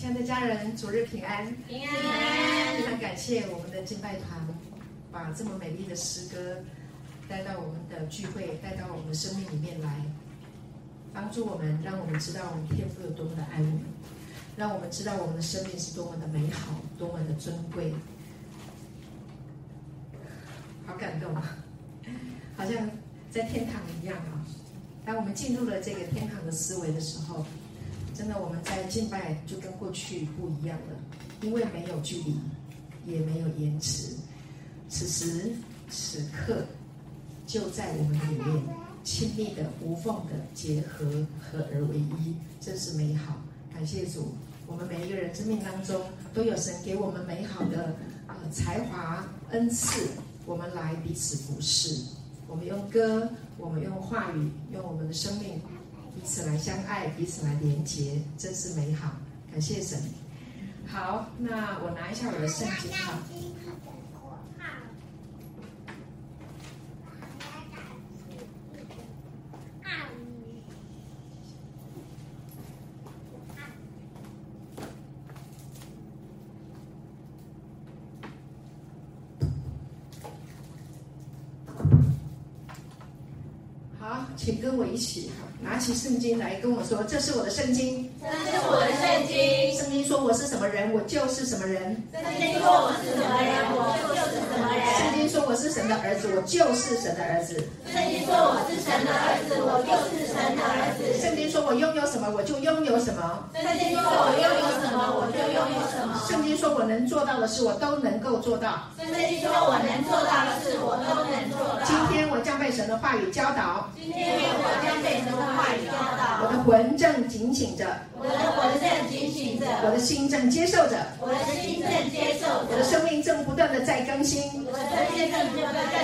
亲爱的家人，主日平安，平安。非常感谢我们的敬拜团，把这么美丽的诗歌带到我们的聚会，带到我们的生命里面来，帮助我们，让我们知道我们天父有多么的爱我们，让我们知道我们的生命是多么的美好，多么的尊贵。好感动啊，好像在天堂一样啊！当我们进入了这个天堂的思维的时候，真的我们在敬拜就跟过去不一样了，因为没有距离，也没有延迟，此时此刻就在我们里面亲密的、无缝的结合，合而为一，真是美好。感谢主，我们每一个人生命当中都有神给我们美好的、呃、才华恩赐。我们来彼此服侍，我们用歌，我们用话语，用我们的生命，彼此来相爱，彼此来连结，真是美好。感谢神。好，那我拿一下我的圣经哈。请跟我一起圣经来跟我说：“这是我的圣经，这是我的圣经。圣经说我是什么人，我就是什么人。圣经说我是什么人，我就。圣经说我是神的儿子，我就是神的儿子。圣经说我是神的儿子，我就是神的儿子。圣经说我拥有什么，我就拥有什么。圣经说我拥有什么，我就拥有什么。圣经说我能做到的事，我都能够做到。圣经说我能做到的事，我都能做到。今天我将被神的话语教导。今天。我将被神的话语教导，我的魂正警醒着，我的魂正警醒着，我的心正接受着，我的心正接受着，我的生命正不断的在更新，我的生命正不断的在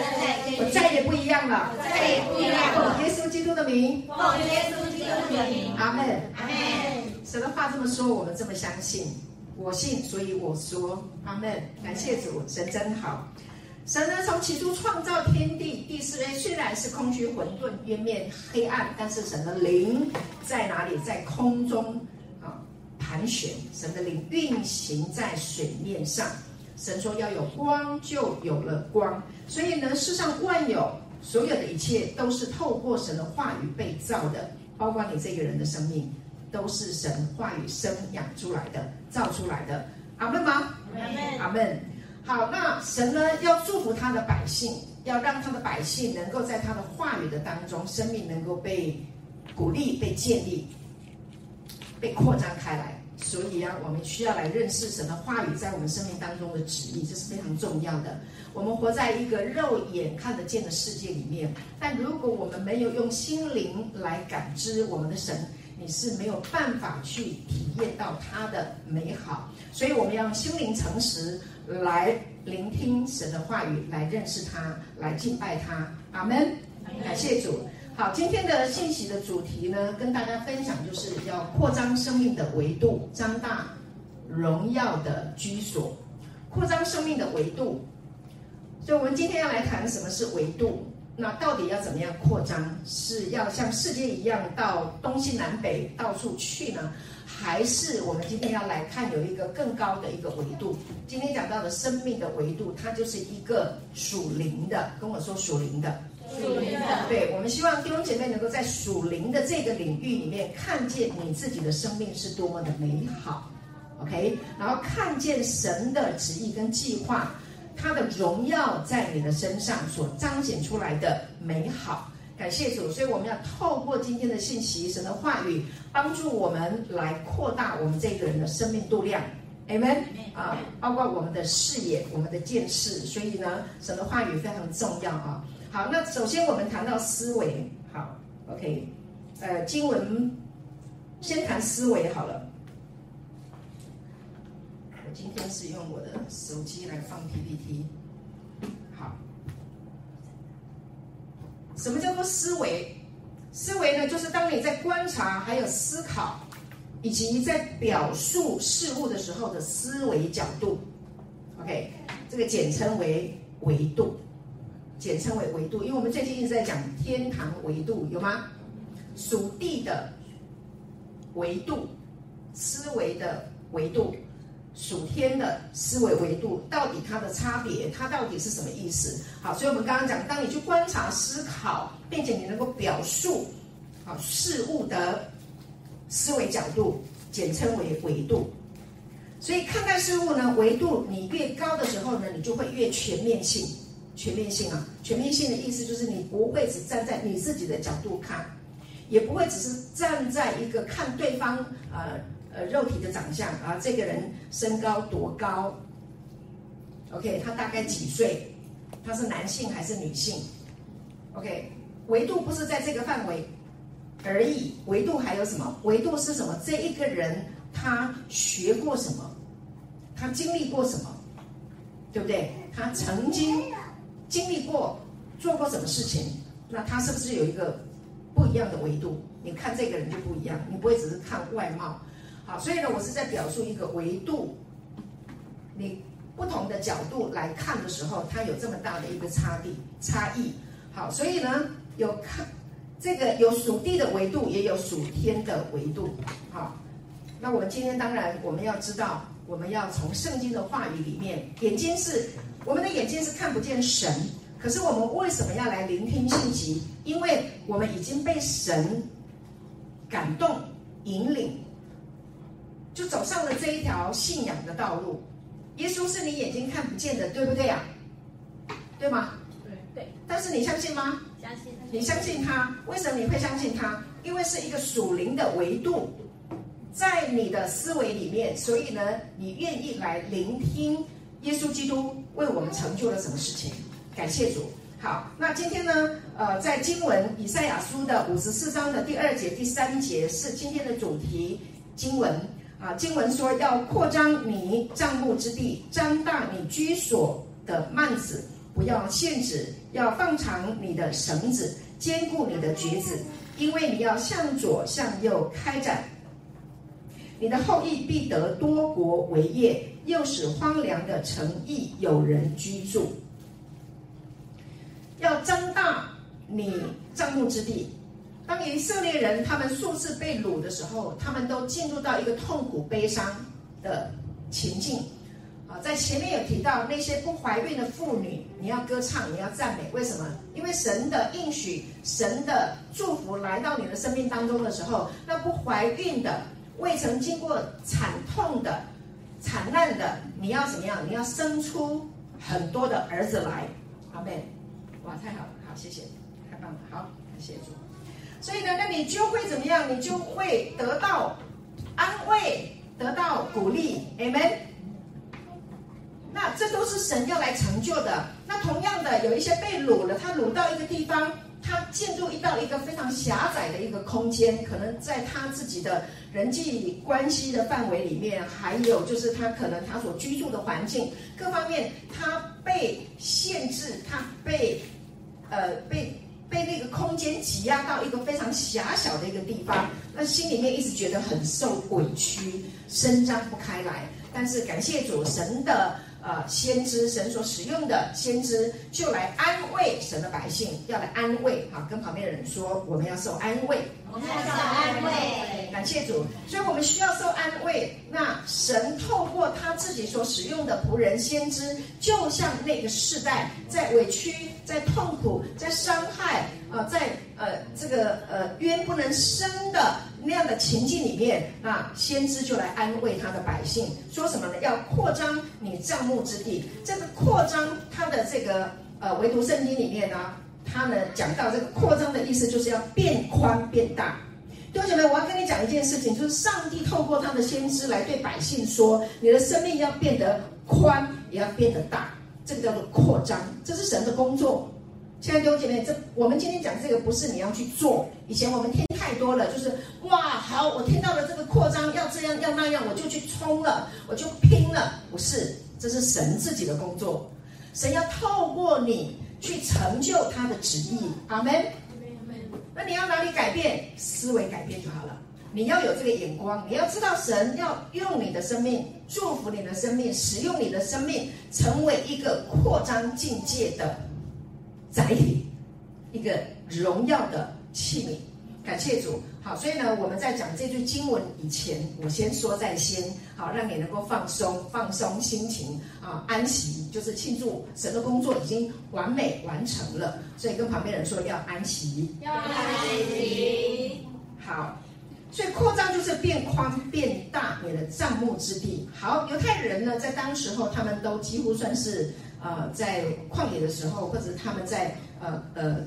更新，我再也不一样了，我再也不一样了。耶稣基督的名，奉耶稣基督的名，阿门，阿门。神的话这么说，我们这么相信，我信，所以我说，阿门。感谢主，神真好。神呢，从起初创造天地，地是虽然是空虚混沌，渊面黑暗，但是神的灵在哪里？在空中啊盘旋，神的灵运行在水面上。神说要有光，就有了光。所以呢，世上万有所有的一切，都是透过神的话语被造的，包括你这个人的生命，都是神话语生养出来的，造出来的。阿门吗？阿门。阿门。好，那神呢，要祝福他的百姓，要让他的百姓能够在他的话语的当中，生命能够被鼓励、被建立、被扩张开来。所以啊，我们需要来认识神的话语在我们生命当中的旨意，这是非常重要的。我们活在一个肉眼看得见的世界里面，但如果我们没有用心灵来感知我们的神，你是没有办法去体验到他的美好。所以我们要用心灵诚实来聆听神的话语，来认识他，来敬拜他。阿门。感谢主。好，今天的信息的主题呢，跟大家分享就是要扩张生命的维度，张大荣耀的居所。扩张生命的维度。所以，我们今天要来谈什么是维度。那到底要怎么样扩张？是要像世界一样到东西南北到处去呢？还是我们今天要来看有一个更高的一个维度。今天讲到的生命的维度，它就是一个属灵的。跟我说属灵的，属灵的。对，我们希望弟兄姐妹能够在属灵的这个领域里面，看见你自己的生命是多么的美好。OK，然后看见神的旨意跟计划，他的荣耀在你的身上所彰显出来的美好。感谢主，所以我们要透过今天的信息，神的话语帮助我们来扩大我们这个人的生命度量，Amen 啊，包括我们的视野、我们的见识。所以呢，神的话语非常重要啊。好，那首先我们谈到思维，好，OK，呃，经文先谈思维好了。我今天是用我的手机来放 PPT 好。什么叫做思维？思维呢，就是当你在观察、还有思考，以及在表述事物的时候的思维角度。OK，这个简称为维度，简称为维度。因为我们最近一直在讲天堂维度，有吗？属地的维度，思维的维度，属天的思维维度，到底它的差别，它到底是什么意思？好，所以我们刚刚讲，当你去观察、思考，并且你能够表述，好事物的思维角度，简称为维度。所以看待事物呢，维度你越高的时候呢，你就会越全面性。全面性啊，全面性的意思就是你不会只站在你自己的角度看，也不会只是站在一个看对方呃呃肉体的长相啊，这个人身高多高，OK，他大概几岁，他是男性还是女性，OK，维度不是在这个范围而已，维度还有什么？维度是什么？这一个人他学过什么？他经历过什么？对不对？他曾经。经历过做过什么事情，那他是不是有一个不一样的维度？你看这个人就不一样，你不会只是看外貌。好，所以呢，我是在表述一个维度，你不同的角度来看的时候，它有这么大的一个差地差异。好，所以呢，有看这个有属地的维度，也有属天的维度。好，那我们今天当然我们要知道，我们要从圣经的话语里面，眼睛是。我们的眼睛是看不见神，可是我们为什么要来聆听信息？因为我们已经被神感动、引领，就走上了这一条信仰的道路。耶稣是你眼睛看不见的，对不对呀？对吗？对对。但是你相信吗？相信。你相信他？为什么你会相信他？因为是一个属灵的维度，在你的思维里面，所以呢，你愿意来聆听。耶稣基督为我们成就了什么事情？感谢主。好，那今天呢？呃，在经文以赛亚书的五十四章的第二节、第三节是今天的主题经文啊。经文说要扩张你帐幕之地，张大你居所的幔子，不要限制，要放长你的绳子，坚固你的橛子，因为你要向左向右开展。你的后裔必得多国为业，又使荒凉的城邑有人居住。要增大你帐幕之地。当以色列人他们数次被掳的时候，他们都进入到一个痛苦悲伤的情境。啊，在前面有提到那些不怀孕的妇女，你要歌唱，你要赞美，为什么？因为神的应许、神的祝福来到你的生命当中的时候，那不怀孕的。未曾经过惨痛的、惨难的，你要怎么样？你要生出很多的儿子来，阿妹。哇，太好了，好，谢谢，太棒了，好，感谢主。所以呢，那你就会怎么样？你就会得到安慰，得到鼓励，阿们。那这都是神要来成就的。那同样的，有一些被掳了，他掳到一个地方。他进入一到一个非常狭窄的一个空间，可能在他自己的人际关系的范围里面，还有就是他可能他所居住的环境各方面，他被限制，他被呃被被那个空间挤压到一个非常狭小的一个地方，那心里面一直觉得很受委屈，伸张不开来。但是感谢主神的。呃，先知神所使用的先知就来安慰神的百姓，要来安慰哈，跟旁边的人说，我们要受安慰，我们要受安慰，感谢主，所以我们需要受安慰。那神透过他自己所使用的仆人先知，就像那个世代在委屈、在痛苦、在伤害啊、在呃这个呃冤不能伸的。那样的情境里面，那先知就来安慰他的百姓，说什么呢？要扩张你帐幕之地。这个扩张，他的这个呃，唯独圣经里面呢，他呢讲到这个扩张的意思，就是要变宽变大。弟兄姐妹，我要跟你讲一件事情，就是上帝透过他的先知来对百姓说，你的生命要变得宽，也要变得大。这个叫做扩张，这是神的工作。亲爱的弟兄姐妹，这我们今天讲这个不是你要去做。以前我们听太多了，就是哇，好，我听到了这个扩张要这样要那样，我就去冲了，我就拼了。不是，这是神自己的工作，神要透过你去成就他的旨意。阿门。那你要哪里改变？思维改变就好了。你要有这个眼光，你要知道神要用你的生命祝福你的生命，使用你的生命成为一个扩张境界的。载体，一个荣耀的器皿，感谢主。好，所以呢，我们在讲这句经文以前，我先说在先，好，让你能够放松，放松心情啊，安息，就是庆祝神的工作已经完美完成了。所以跟旁边人说要安息，要安息。好，所以扩张就是变宽变大你的帐幕之地。好，犹太人呢，在当时候他们都几乎算是呃，在旷野的时候，或者他们在呃呃。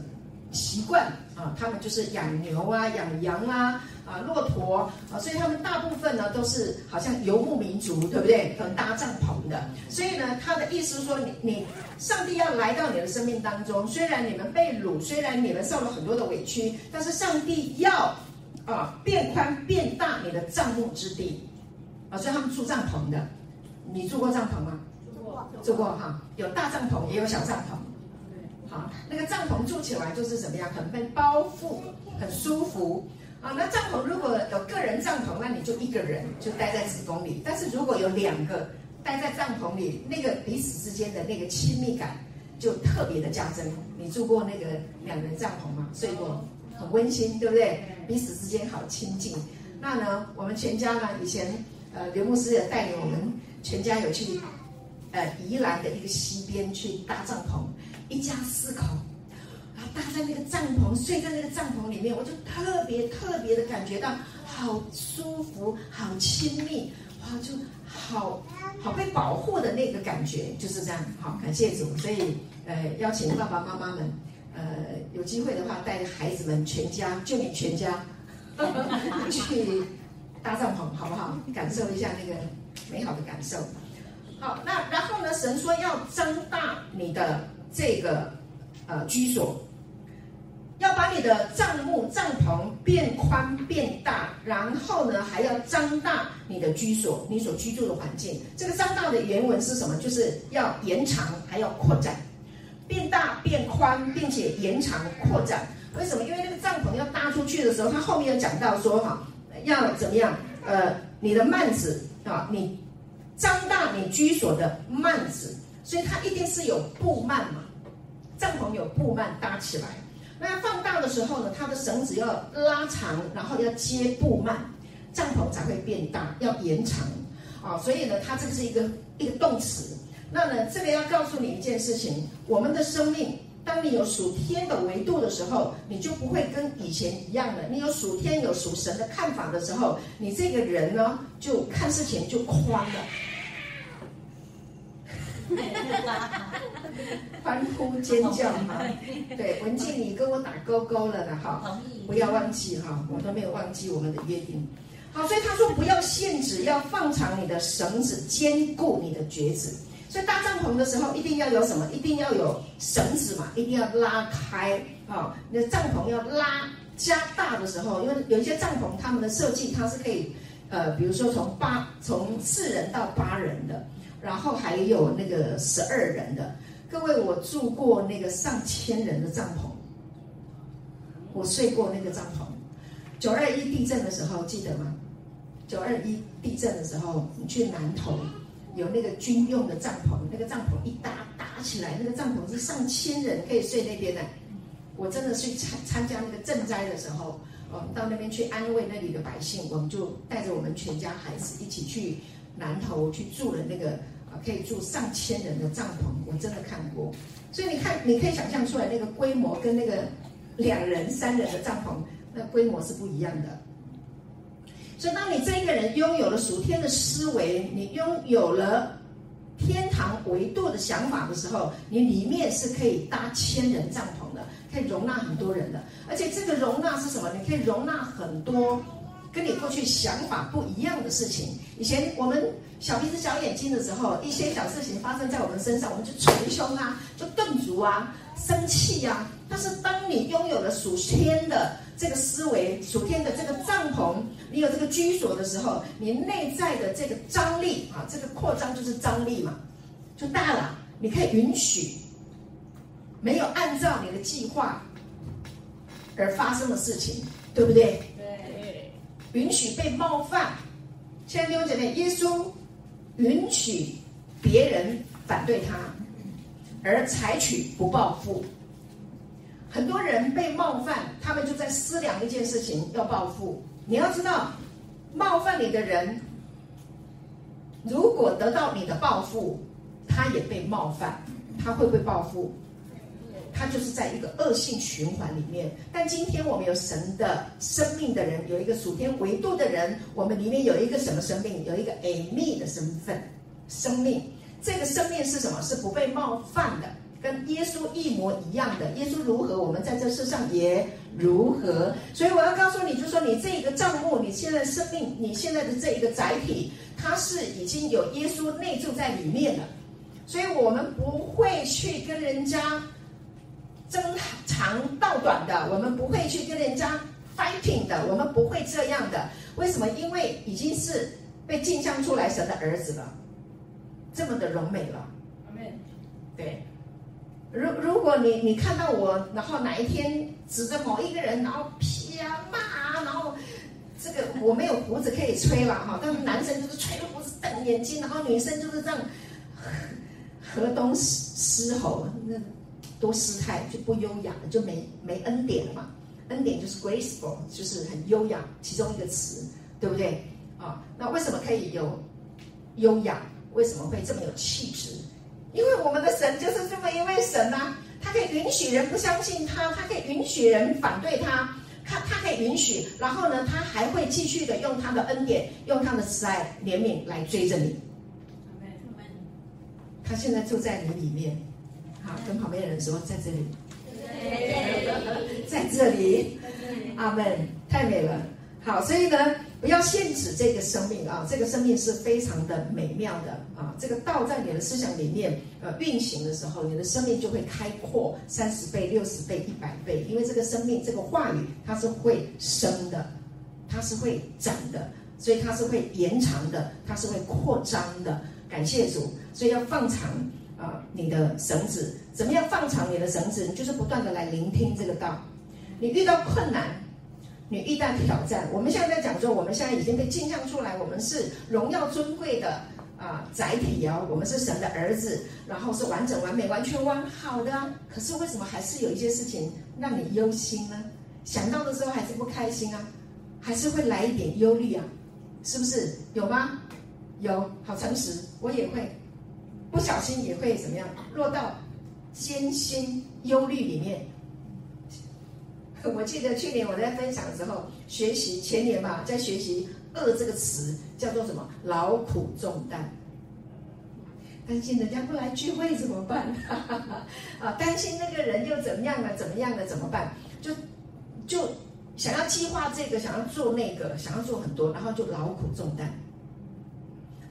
习惯啊，他们就是养牛啊，养羊啊，啊，骆驼啊，所以他们大部分呢都是好像游牧民族，对不对？很搭帐篷的。所以呢，他的意思是说，你你上帝要来到你的生命当中，虽然你们被掳，虽然你们受了很多的委屈，但是上帝要啊变宽变大你的帐幕之地啊，所以他们住帐篷的。你住过帐篷吗？住过，住过哈。有大帐篷，也有小帐篷。好，那个帐篷住起来就是怎么样？很被包覆，很舒服啊。那帐篷如果有个人帐篷，那你就一个人就待在子宫里；但是如果有两个待在帐篷里，那个彼此之间的那个亲密感就特别的加深。你住过那个两人帐篷吗？睡过，很温馨，对不对？彼此之间好亲近。那呢，我们全家呢，以前呃刘牧师也带领我们全家有去呃宜兰的一个溪边去搭帐篷。一家四口，然后搭在那个帐篷，睡在那个帐篷里面，我就特别特别的感觉到好舒服、好亲密，哇，就好好被保护的那个感觉，就是这样。好，感谢主。所以，呃，邀请爸爸妈妈们，呃，有机会的话，带着孩子们全家，就你全家去搭帐篷，好不好？感受一下那个美好的感受。好，那然后呢？神说要增大你的。这个呃居所，要把你的帐幕帐篷变宽变大，然后呢还要张大你的居所，你所居住的环境。这个张大的原文是什么？就是要延长，还要扩展，变大变宽，并且延长扩展。为什么？因为那个帐篷要搭出去的时候，他后面有讲到说哈，要怎么样？呃，你的幔子啊，你张大你居所的幔子。所以它一定是有布幔嘛，帐篷有布幔搭起来。那放大的时候呢，它的绳子要拉长，然后要接布幔，帐篷才会变大，要延长啊。所以呢，它这是一个一个动词。那呢，这个要告诉你一件事情：我们的生命，当你有属天的维度的时候，你就不会跟以前一样了。你有属天有属神的看法的时候，你这个人呢，就看事情就宽了。欢呼尖叫哈，对，文静，你跟我打勾勾了的哈，不要忘记哈，我都没有忘记我们的约定。好，所以他说不要限制，要放长你的绳子，坚固你的橛子。所以搭帐篷的时候，一定要有什么？一定要有绳子嘛，一定要拉开啊。你的帐篷要拉加大的时候，因为有一些帐篷，他们的设计它是可以，呃，比如说从八从四人到八人的。然后还有那个十二人的，各位，我住过那个上千人的帐篷，我睡过那个帐篷。九二一地震的时候记得吗？九二一地震的时候，你去南投有那个军用的帐篷，那个帐篷一搭搭起来，那个帐篷是上千人可以睡那边的。我真的去参参加那个赈灾的时候，我们到那边去安慰那里的百姓，我们就带着我们全家孩子一起去。南头去住了那个啊，可以住上千人的帐篷，我真的看过。所以你看，你可以想象出来那个规模跟那个两人、三人的帐篷，那规模是不一样的。所以，当你这一个人拥有了属天的思维，你拥有了天堂维度的想法的时候，你里面是可以搭千人帐篷的，可以容纳很多人的。而且这个容纳是什么？你可以容纳很多。跟你过去想法不一样的事情，以前我们小鼻子小眼睛的时候，一些小事情发生在我们身上，我们就捶胸啊，就顿足啊，生气呀、啊。但是当你拥有了属天的这个思维，属天的这个帐篷，你有这个居所的时候，你内在的这个张力啊，这个扩张就是张力嘛，就大了。你可以允许没有按照你的计划而发生的事情，对不对？允许被冒犯，亲爱的弟兄姐妹，耶稣允许别人反对他，而采取不报复。很多人被冒犯，他们就在思量一件事情，要报复。你要知道，冒犯你的人，如果得到你的报复，他也被冒犯，他会不会报复？他就是在一个恶性循环里面。但今天我们有神的生命的人，有一个属天维度的人，我们里面有一个什么生命？有一个 Amy 的身份，生命。这个生命是什么？是不被冒犯的。跟耶稣一模一样的，耶稣如何，我们在这世上也如何。所以我要告诉你，就说你这一个账目，你现在生命，你现在的这一个载体，它是已经有耶稣内住在里面了。所以我们不会去跟人家争长道短的，我们不会去跟人家 fighting 的，我们不会这样的。为什么？因为已经是被镜像出来神的儿子了，这么的柔美了。对。如如果你你看到我，然后哪一天指着某一个人，然后啪骂啊，然后这个我没有胡子可以吹了哈，但是男生就是吹着胡子瞪眼睛，然后女生就是这样河东狮吼，那多失态就不优雅了，就没没恩典了嘛。恩典就是 graceful，就是很优雅，其中一个词，对不对？啊，那为什么可以有优雅？为什么会这么有气质？因为我们的神就是这么一位神呐、啊，他可以允许人不相信他，他可以允许人反对他，他他可以允许，然后呢，他还会继续的用他的恩典，用他的慈爱怜悯来追着你。他现在住在你里面，好，跟旁边的人说，在这里，在这里，阿门，太美了。好，所以呢。不要限制这个生命啊！这个生命是非常的美妙的啊！这个道在你的思想里面呃运行的时候，你的生命就会开阔三十倍、六十倍、一百倍。因为这个生命，这个话语它是会生的，它是会长的，所以它是会延长的，它是会扩张的。感谢主！所以要放长啊你的绳子。怎么样放长你的绳子？你就是不断的来聆听这个道。你遇到困难。你遇到挑战，我们现在在讲说，我们现在已经被镜像出来，我们是荣耀尊贵的啊载体哦，我们是神的儿子，然后是完整完美完全完好的。可是为什么还是有一些事情让你忧心呢？想到的时候还是不开心啊，还是会来一点忧虑啊，是不是？有吗？有，好诚实，我也会不小心也会怎么样落到艰辛忧虑里面。我记得去年我在分享的时候，学习前年吧，在学习“轭”这个词叫做什么？劳苦重担。担心人家不来聚会怎么办？啊，担心那个人又怎么样了？怎么样了？怎么办？就就想要计划这个，想要做那个，想要做很多，然后就劳苦重担。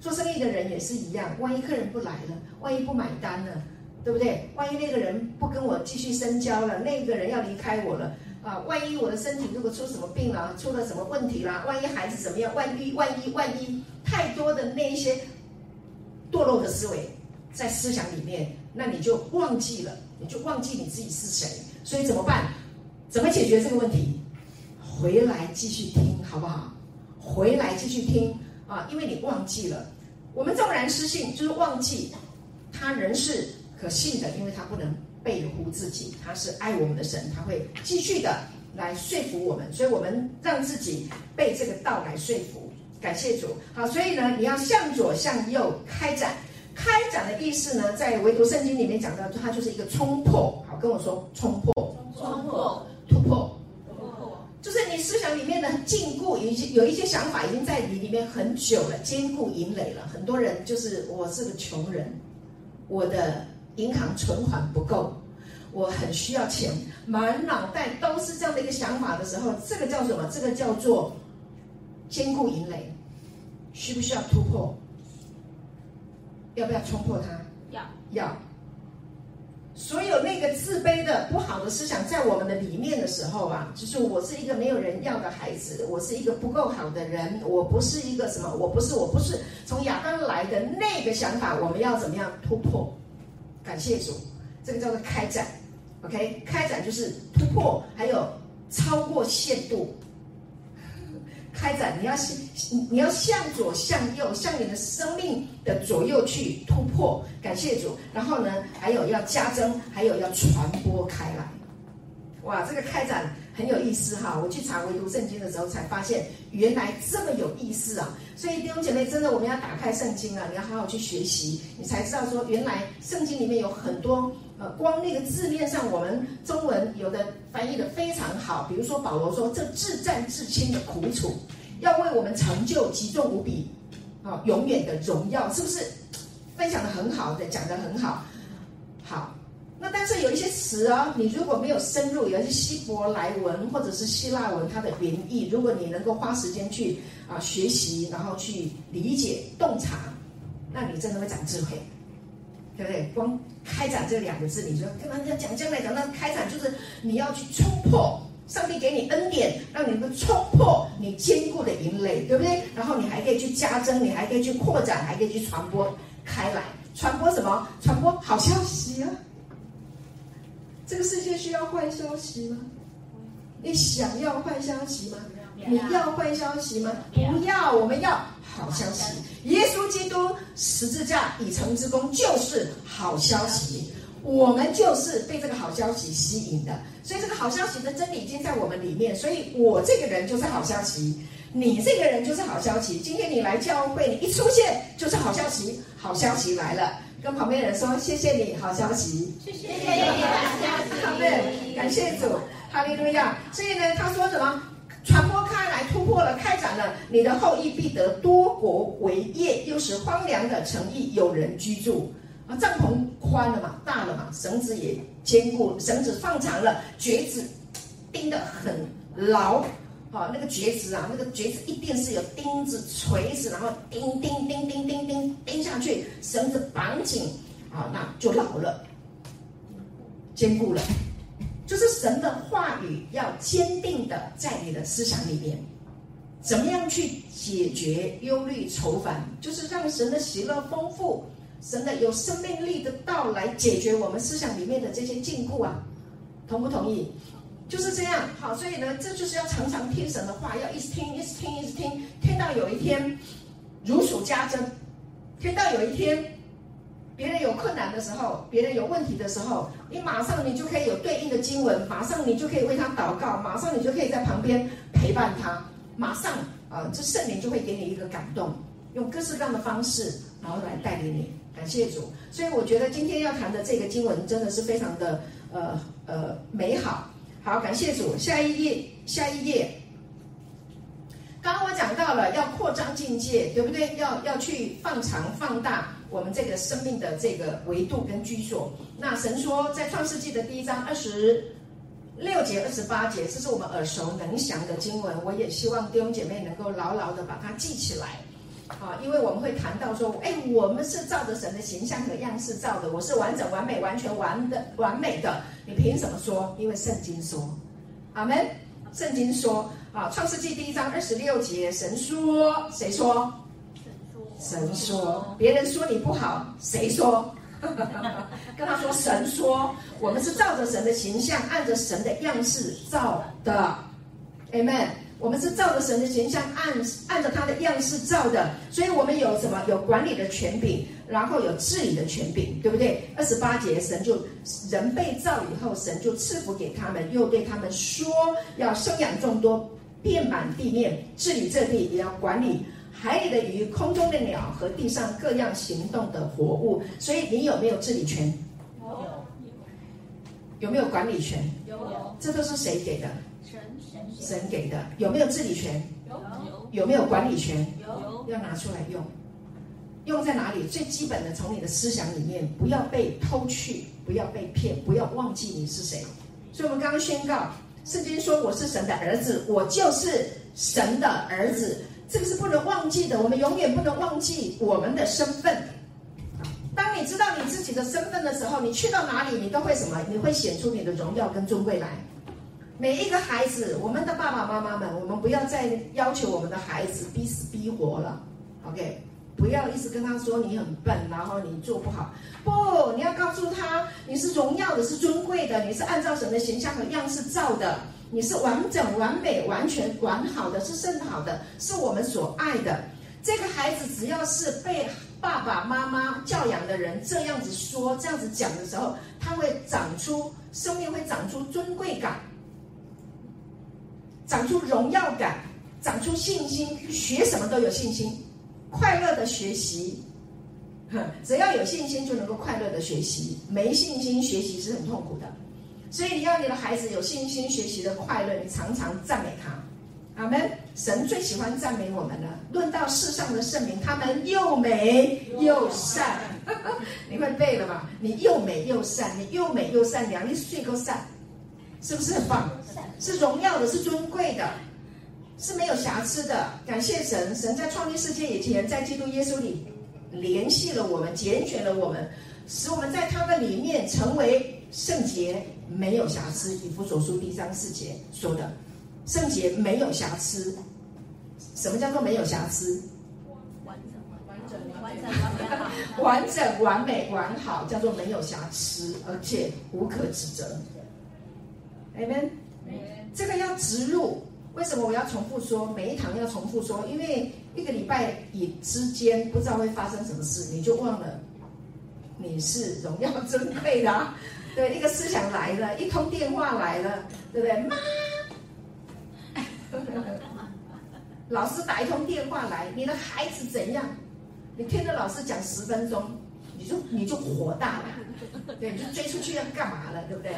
做生意的人也是一样，万一客人不来了，万一不买单了，对不对？万一那个人不跟我继续深交了，那个人要离开我了。啊，万一我的身体如果出什么病了，出了什么问题了，万一孩子怎么样，万一万一万一，太多的那一些堕落的思维在思想里面，那你就忘记了，你就忘记你自己是谁。所以怎么办？怎么解决这个问题？回来继续听，好不好？回来继续听啊，因为你忘记了。我们纵然失信，就是忘记他人是可信的，因为他不能。背乎自己，他是爱我们的神，他会继续的来说服我们，所以我们让自己被这个道来说服。感谢主，好，所以呢，你要向左向右开展。开展的意思呢，在唯独圣经里面讲到，它就是一个冲破。好，跟我说冲破，冲破，思想里面的禁锢，有一些有一些想法已经在你里面很久了，坚固营垒了。很多人就是我是个穷人，我的。银行存款不够，我很需要钱，满脑袋都是这样的一个想法的时候，这个叫什么？这个叫做坚固营垒，需不需要突破？要不要冲破它？要要。所有那个自卑的不好的思想在我们的里面的时候啊，就是我是一个没有人要的孩子，我是一个不够好的人，我不是一个什么，我不是，我不是从亚当来的那个想法，我们要怎么样突破？感谢主，这个叫做开展，OK，开展就是突破，还有超过限度。开展，你要向你要向左向右，向你的生命的左右去突破。感谢主，然后呢，还有要加增，还有要传播开来。哇，这个开展很有意思哈！我去查唯独圣经的时候，才发现原来这么有意思啊！所以弟兄姐妹，真的我们要打开圣经啊，你要好好去学习，你才知道说原来圣经里面有很多呃，光那个字面上我们中文有的翻译的非常好，比如说保罗说这至战至轻的苦楚，要为我们成就极重无比啊永远的荣耀，是不是？分享的很好的，讲的很好，好。那但是有一些词啊，你如果没有深入，有些希伯来文或者是希腊文它的原意，如果你能够花时间去啊学习，然后去理解洞察，那你真的会长智慧，对不对？光开展这两个字，你说跟人家讲将来讲那开展就是你要去冲破上帝给你恩典，让你能够冲破你坚固的营垒，对不对？然后你还可以去加增，你还可以去扩展，还可以去传播开来，传播什么？传播好消息啊！这个世界需要坏消息吗？你想要坏消息吗？你要坏消息吗？不要，我们要好消息。耶稣基督十字架已成之功就是好消息，我们就是被这个好消息吸引的。所以这个好消息的真理已经在我们里面，所以我这个人就是好消息，你这个人就是好消息。今天你来教会，你一出现就是好消息，好消息来了。跟旁边人说：“谢谢你，好消息。”谢谢你，好消息。好的，感谢主，哈利路亚。所以呢，他说什么？传播开来，突破了，开展了，你的后裔必得多国为业，又使荒凉的城邑有人居住。啊，帐篷宽了嘛，大了嘛，绳子也坚固，绳子放长了，橛子钉得很牢。好、那个橛子啊，那个橛子一定是有钉子、锤子，然后钉钉钉钉钉钉钉下去，绳子绑紧，啊、那就牢了，坚固了。就是神的话语要坚定的在你的思想里面。怎么样去解决忧虑愁烦？就是让神的喜乐丰富，神的有生命力的道来解决我们思想里面的这些禁锢啊，同不同意？就是这样，好，所以呢，这就是要常常听神的话，要一直听，一直听，一直听，听到有一天如数家珍，听到有一天别人有困难的时候，别人有问题的时候，你马上你就可以有对应的经文，马上你就可以为他祷告，马上你就可以在旁边陪伴他，马上啊，这圣灵就会给你一个感动，用各式各样的方式，然后来带领你。感谢主，所以我觉得今天要谈的这个经文真的是非常的呃呃美好。好，感谢主。下一页，下一页。刚刚我讲到了要扩张境界，对不对？要要去放长放大我们这个生命的这个维度跟居所。那神说，在创世纪的第一章二十六节、二十八节，这是我们耳熟能详的经文。我也希望弟兄姐妹能够牢牢的把它记起来。啊，因为我们会谈到说，哎，我们是照着神的形象和样式造的，我是完整、完美、完全完的、完美的。你凭什么说？因为圣经说，阿门。圣经说，啊，创世纪第一章二十六节，神说，谁说？神说。别人说你不好，谁说？跟他说，神说，我们是照着神的形象，按着神的样式造的。Amen。我们是照着神的形象，按按着他的样式造的，所以我们有什么？有管理的权柄，然后有治理的权柄，对不对？二十八节，神就人被造以后，神就赐福给他们，又对他们说，要生养众多，遍满地面，治理这地，也要管理海里的鱼、空中的鸟和地上各样行动的活物。所以你有没有治理权？有。有没有管理权？有。这都是谁给的？神神给的。有没有治理权？有。有没有管理权？有。要拿出来用，用在哪里？最基本的，从你的思想里面，不要被偷去，不要被骗，不要忘记你是谁。所以，我们刚刚宣告，圣经说我是神的儿子，我就是神的儿子，这个是不能忘记的。我们永远不能忘记我们的身份。当你知道你自己的身份的时候，你去到哪里，你都会什么？你会显出你的荣耀跟尊贵来。每一个孩子，我们的爸爸妈妈们，我们不要再要求我们的孩子逼死逼活了，OK？不要一直跟他说你很笨，然后你做不好。不，你要告诉他，你是荣耀的，是尊贵的，你是按照神的形象和样式造的，你是完整、完美、完全完好的，是甚好的，是我们所爱的。这个孩子只要是被爸爸妈妈教养的人这样子说、这样子讲的时候，他会长出生命，会长出尊贵感。长出荣耀感，长出信心，学什么都有信心，快乐的学习。只要有信心就能够快乐的学习，没信心学习是很痛苦的。所以你要你的孩子有信心学习的快乐，你常常赞美他。阿门。神最喜欢赞美我们了。论到世上的圣民，他们又美又善。你会背了吧？你又美又善，你又美又善良，你最够善，是不是很棒？是荣耀的，是尊贵的，是没有瑕疵的。感谢神，神在创立世界以前，在基督耶稣里联系了我们，拣选了我们，使我们在他的里面成为圣洁，没有瑕疵。以弗所书第三四节说的，圣洁没有瑕疵。什么叫做没有瑕疵？完整完整完整完整完美完好，叫做没有瑕疵，而且无可指责。Amen。这个要植入，为什么我要重复说？每一堂要重复说，因为一个礼拜以之间不知道会发生什么事，你就忘了你是荣耀尊贵的啊。对，一个思想来了，一通电话来了，对不对？妈，老师打一通电话来，你的孩子怎样？你听着老师讲十分钟，你就你就火大了，对，你就追出去要干嘛了，对不对？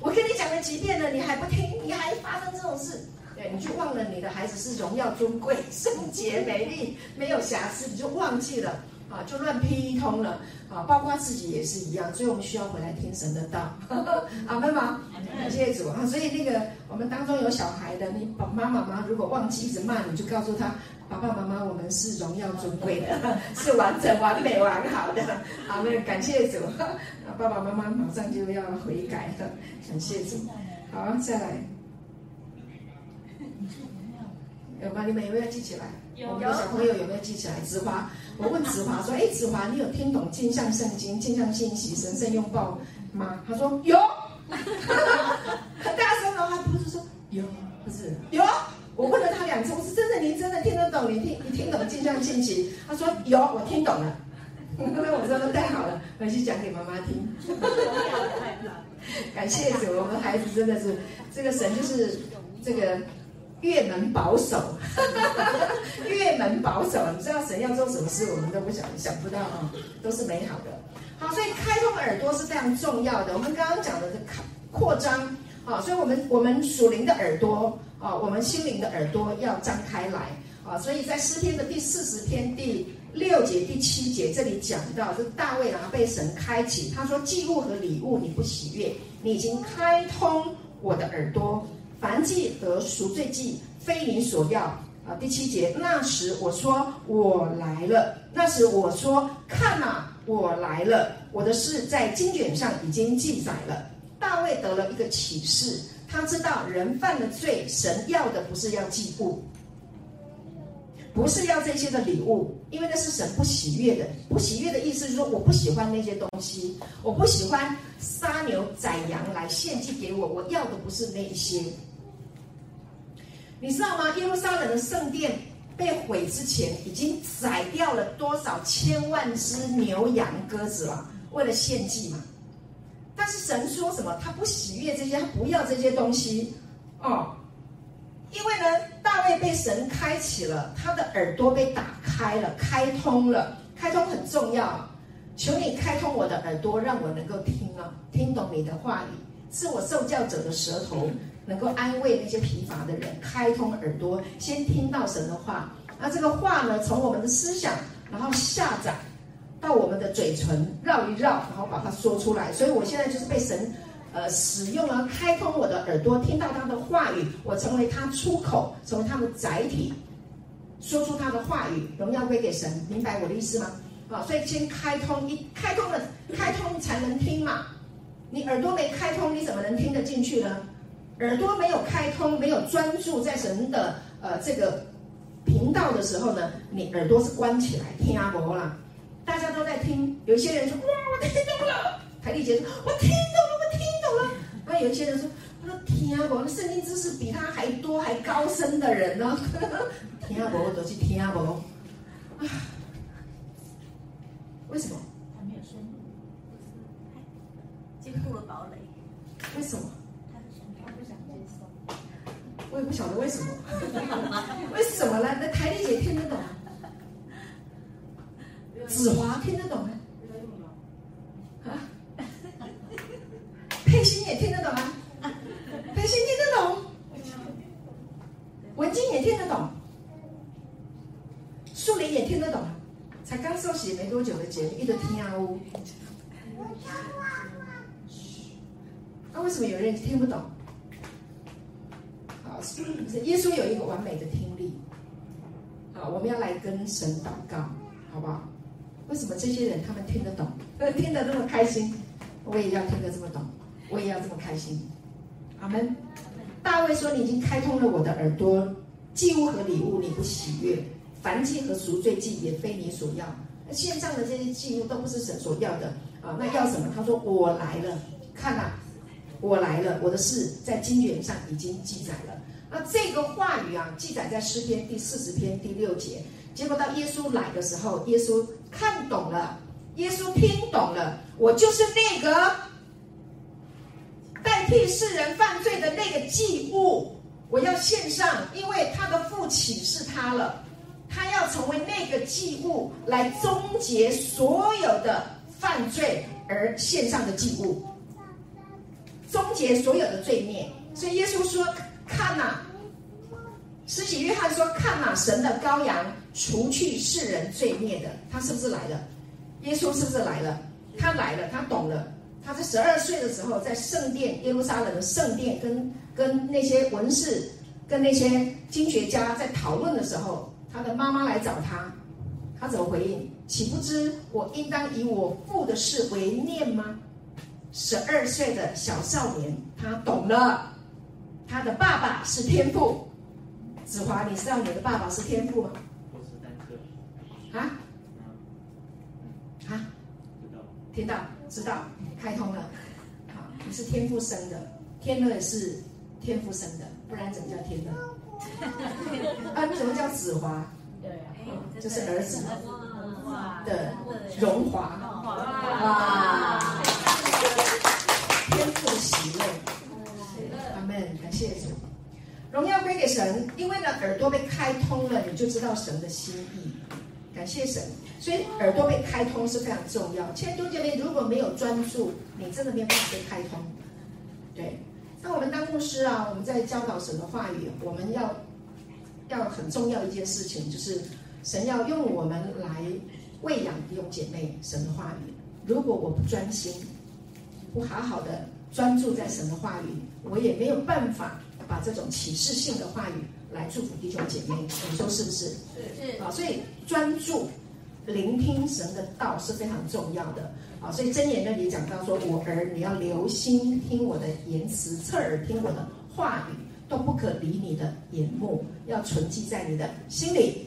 我跟你讲了几遍了，你还不听，你还发生这种事，对，你就忘了你的孩子是荣耀尊贵、圣洁美丽、没有瑕疵，你就忘记了啊，就乱批一通了啊，包括自己也是一样，所以我们需要回来听神的道，阿门吗？感谢主啊！所以那个我们当中有小孩的，你爸爸妈妈如果忘记一直骂你，就告诉他。爸爸妈妈，我们是荣耀尊贵的，是完整、完美、完好的。好，那感谢主。爸爸妈妈马上就要悔改了，感谢主。好，再来。有吗？你们有没有记起来？有。我们的小朋友有没有记起来？子华，我问子华说：“哎，子华，你有听懂镜像圣经、镜像信息、神圣拥抱吗？”他说：“有。”很大声哦，他不是说有，不是有。我问了他两次，我是真的，您真的听得懂？你听，你听懂镜像信息？他说有，我听懂了。那我说那太好了，回去讲给妈妈听。感谢主，我们孩子真的是这个神就是这个越门保守，越门保守。你知道神要做什么事，我们都不想想不到啊，都是美好的。好，所以开通耳朵是非常重要的。我们刚刚讲的是扩张。啊，所以我们我们属灵的耳朵啊，我们心灵的耳朵要张开来啊。所以在诗篇的第四十篇第六节、第七节这里讲到，这大卫啊被神开启，他说祭物和礼物你不喜悦，你已经开通我的耳朵，燔祭和赎罪祭非你所要啊。第七节，那时我说我来了，那时我说看哪，我来了，我的事在经卷上已经记载了。大卫得了一个启示，他知道人犯了罪，神要的不是要祭物，不是要这些的礼物，因为那是神不喜悦的。不喜悦的意思是说，我不喜欢那些东西，我不喜欢杀牛宰羊来献祭给我，我要的不是那些。你知道吗？耶路撒冷的圣殿被毁之前，已经宰掉了多少千万只牛羊鸽子了，为了献祭嘛。但是神说什么？他不喜悦这些，他不要这些东西，哦，因为呢，大卫被神开启了，他的耳朵被打开了，开通了，开通很重要。求你开通我的耳朵，让我能够听啊，听懂你的话语，是我受教者的舌头，能够安慰那些疲乏的人。开通耳朵，先听到神的话，那这个话呢，从我们的思想，然后下载。到我们的嘴唇绕一绕，然后把它说出来。所以我现在就是被神，呃，使用了，开通我的耳朵，听到他的话语，我成为他出口，成为他的载体，说出他的话语，荣耀归给神。明白我的意思吗？啊，所以先开通，一开通了，开通才能听嘛。你耳朵没开通，你怎么能听得进去呢？耳朵没有开通，没有专注在神的呃这个频道的时候呢，你耳朵是关起来，听阿伯啦。大家都在听，有些人说哇，我听懂了。台丽姐说，我听懂了，我听懂了。那有一些人说，我说听啊，我的圣经知识比他还多还高深的人呢。听啊，我都去听啊，我。啊，为什么？还没有深入，不是，接触了堡垒。为什么？我也，不想接受。为不晓得为什么，为什么呢？那台丽姐听得懂，子华听得懂吗？啊？佩欣也听得懂啊？佩欣听得懂，文静也听得懂，树林也听得懂，才刚受洗没多久的节目，一直听啊呜。那、啊、为什么有人听不懂？好，耶稣有一个完美的听力。好，我们要来跟神祷告，好不好？为什么这些人他们听得懂，听得那么开心？我也要听得这么懂，我也要这么开心。阿门。大卫说：“你已经开通了我的耳朵，祭物和礼物你不喜悦，燔祭和赎罪祭也非你所要。献上的这些祭物都不是神所要的啊，那要什么？他说：我来了，看呐、啊。”我来了，我的事在经卷上已经记载了。那这个话语啊，记载在诗篇第四十篇第六节。结果到耶稣来的时候，耶稣看懂了，耶稣听懂了，我就是那个代替世人犯罪的那个祭物，我要献上，因为他的父启示他了，他要成为那个祭物来终结所有的犯罪而献上的祭物。终结所有的罪孽，所以耶稣说：“看呐，慈禧约翰说：‘看呐，神的羔羊，除去世人罪孽的。’他是不是来了？耶稣是不是来了？他来了，他懂了。他在十二岁的时候，在圣殿耶路撒冷的圣殿，跟跟那些文士、跟那些经学家在讨论的时候，他的妈妈来找他，他怎么回应？岂不知我应当以我父的事为念吗？”十二岁的小少年，他懂了，他的爸爸是天父。子华，你知道你的爸爸是天父吗？我是单科。啊？啊？听到？知道？开通了。好，你是天父生的，天乐是天父生的，不然怎么叫天乐？啊，怎么叫子华？对啊，就是儿子的荣华。哇！天父的喜乐，阿门，感谢主，荣耀归给神。因为呢，耳朵被开通了，你就知道神的心意。感谢神，所以耳朵被开通是非常重要。亲爱的姐妹，如果没有专注，你真的没有办法被开通。对，那我们当牧师啊，我们在教导神的话语，我们要要很重要一件事情，就是神要用我们来喂养弟兄姐妹神的话语。如果我不专心，不好好的专注在神的话语，我也没有办法把这种启示性的话语来祝福弟兄姐妹。你说是不是？是是啊，所以专注聆听神的道是非常重要的啊。所以箴言那里讲到说：“我儿，你要留心听我的言辞，侧耳听我的话语，都不可离你的眼目，要存记在你的心里。”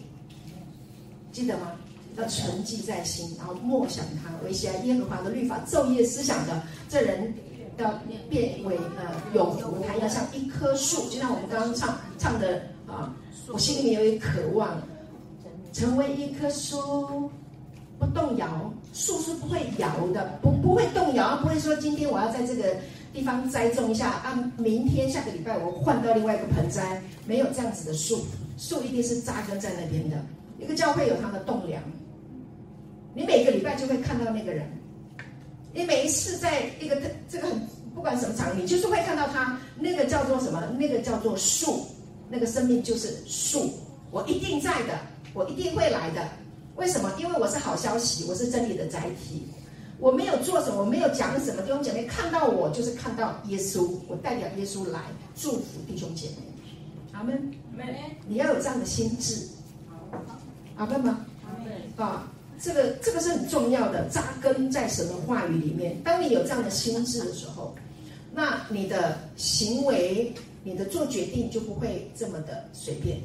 记得吗？要存记在心，然后默想他，为喜爱耶和华的律法，昼夜思想的，这人要变为呃有福。他要像一棵树，就像我们刚刚唱唱的啊，我心里面有一个渴望，成为一棵树，不动摇。树是不会摇的，不不会动摇，不会说今天我要在这个地方栽种一下啊，明天下个礼拜我换到另外一个盆栽，没有这样子的树，树一定是扎根在那边的。一个教会有它的栋梁。你每个礼拜就会看到那个人，你每一次在一个这个很不管什么场合，你就是会看到他。那个叫做什么？那个叫做树，那个生命就是树。我一定在的，我一定会来的。为什么？因为我是好消息，我是真理的载体。我没有做什么，我没有讲什么，弟兄姐妹看到我就是看到耶稣，我代表耶稣来祝福弟兄姐妹。阿门。你要有这样的心智。阿门吗？阿门。啊。这个这个是很重要的，扎根在神的话语里面。当你有这样的心智的时候，那你的行为、你的做决定就不会这么的随便。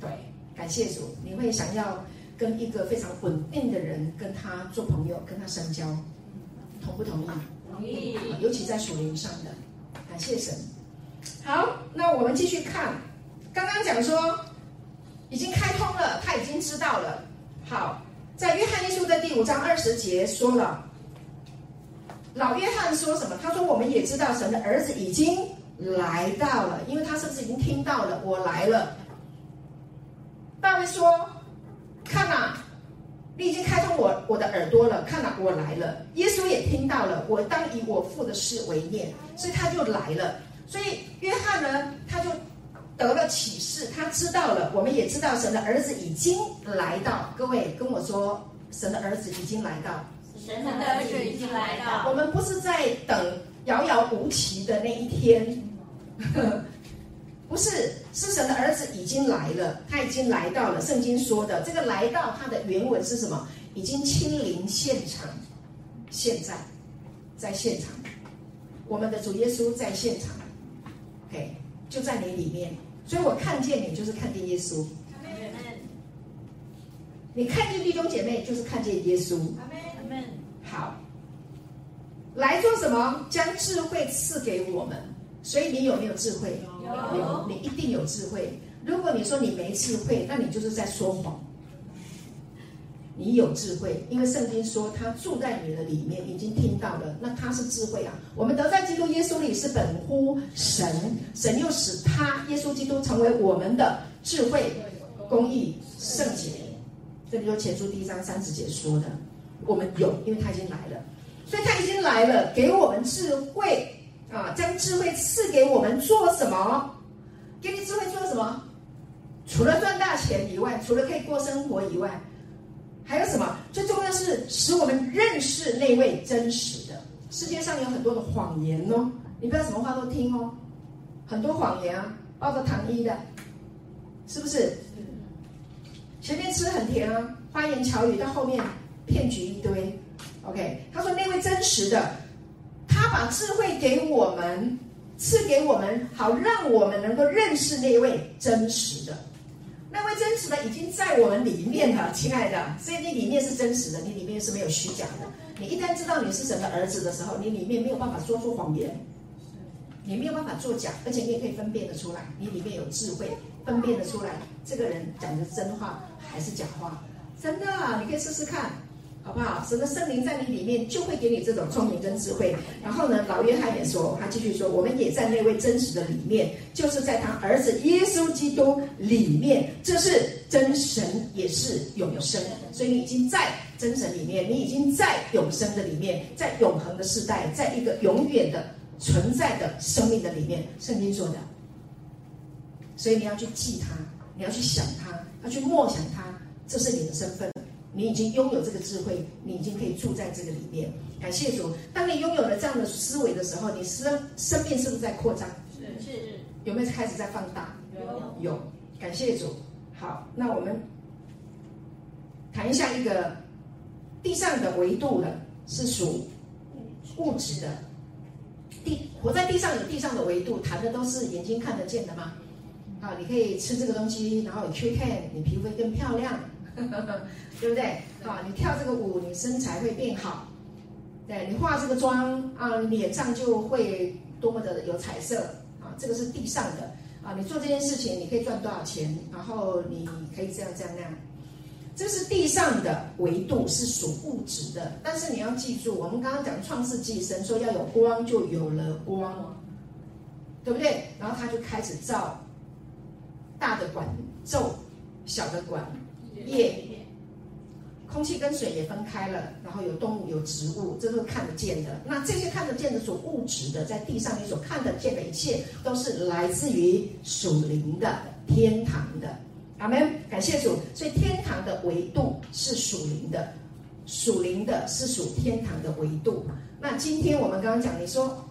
对，感谢主，你会想要跟一个非常稳定的人跟他做朋友，跟他深交，同不同意？同意。尤其在属灵上的，感谢神。好，那我们继续看，刚刚讲说已经开通了，他已经知道了。好。在约翰一书的第五章二十节说了，老约翰说什么？他说：“我们也知道神的儿子已经来到了，因为他是不是已经听到了？我来了。大卫说：“看呐，你已经开通我我的耳朵了。看呐，我来了。耶稣也听到了，我当以我父的事为念，所以他就来了。所以约翰呢，他就得了启示，他知道了。我们也知道，神的儿子已经来到。各位跟我说，神的儿子已经来到。神的儿子已经来到。我们不是在等遥遥无期的那一天。”不是，是神的儿子已经来了，他已经来到了。圣经说的这个来到，它的原文是什么？已经亲临现场，现在在现场，我们的主耶稣在现场，OK，就在你里面。所以我看见你，就是看见耶稣。你看见弟兄姐妹，就是看见耶稣。好，来做什么？将智慧赐给我们。所以你有没有智慧？有，你一定有智慧。如果你说你没智慧，那你就是在说谎。你有智慧，因为圣经说他住在你的里面，已经听到了，那他是智慧啊。我们得在基督耶稣里是本乎神，神又使他耶稣基督成为我们的智慧、公义、圣洁。这里就前书第一章三十节说的，我们有，因为他已经来了，所以他已经来了，给我们智慧。啊，将智慧赐给我们做什么？给你智慧做什么？除了赚大钱以外，除了可以过生活以外，还有什么？最重要是使我们认识那位真实的。世界上有很多的谎言哦，你不要什么话都听哦，很多谎言啊，包着糖衣的，是不是？前面吃很甜啊，花言巧语，到后面骗局一堆。OK，他说那位真实的。他把智慧给我们，赐给我们，好让我们能够认识那位真实的，那位真实的已经在我们里面了，亲爱的，所以你里面是真实的，你里面是没有虚假的。你一旦知道你是神的儿子的时候，你里面没有办法说出谎言，你没有办法作假，而且你也可以分辨得出来，你里面有智慧，分辨得出来这个人讲的真话还是假话，真的，你可以试试看。好不好？神的圣灵在你里面，就会给你这种聪明跟智慧。然后呢，老约翰也说，他继续说，我们也在那位真实的里面，就是在他儿子耶稣基督里面，这是真神，也是永生。所以你已经在真神里面，你已经在永生的里面，在永恒的世代，在一个永远的存在的生命的里面。圣经说的，所以你要去记他，你要去想他，要去默想他，这是你的身份。你已经拥有这个智慧，你已经可以住在这个里面。感谢主，当你拥有了这样的思维的时候，你生生命是不是在扩张？是。是。有没有开始在放大？有。有。感谢主。好，那我们谈一下一个地上的维度了，是属物质的。地活在地上有。地上的维度，谈的都是眼睛看得见的吗？啊，你可以吃这个东西，然后有。缺看，你皮肤会更漂亮。对不对？啊，你跳这个舞，你身材会变好。对，你化这个妆啊，脸上就会多么的有彩色啊！这个是地上的啊，你做这件事情，你可以赚多少钱？然后你可以这样这样那样。这是地上的维度，是属物质的。但是你要记住，我们刚刚讲创世纪，神说要有光，就有了光，对不对？然后他就开始造大的管宙，小的管。叶，空气跟水也分开了，然后有动物有植物，这都是看得见的。那这些看得见的所物质的，在地上你所看得见的一切，都是来自于属灵的天堂的。阿门，感谢主。所以天堂的维度是属灵的，属灵的是属天堂的维度。那今天我们刚刚讲，你说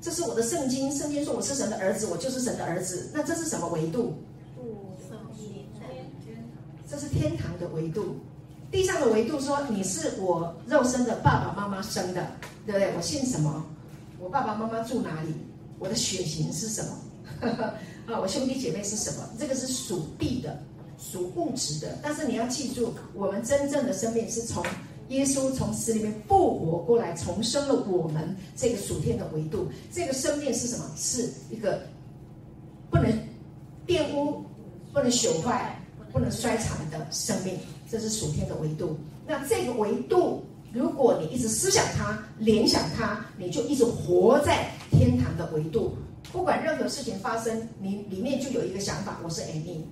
这是我的圣经，圣经说我是神的儿子，我就是神的儿子。那这是什么维度？这是天堂的维度，地上的维度说，你是我肉身的爸爸妈妈生的，对不对？我姓什么？我爸爸妈妈住哪里？我的血型是什么？啊，我兄弟姐妹是什么？这个是属地的，属物质的。但是你要记住，我们真正的生命是从耶稣从死里面复活过来，重生了我们这个属天的维度。这个生命是什么？是一个不能玷污、不能朽坏。不能衰残的生命，这是属天的维度。那这个维度，如果你一直思想它、联想它，你就一直活在天堂的维度。不管任何事情发生，你里面就有一个想法：我是 Amy，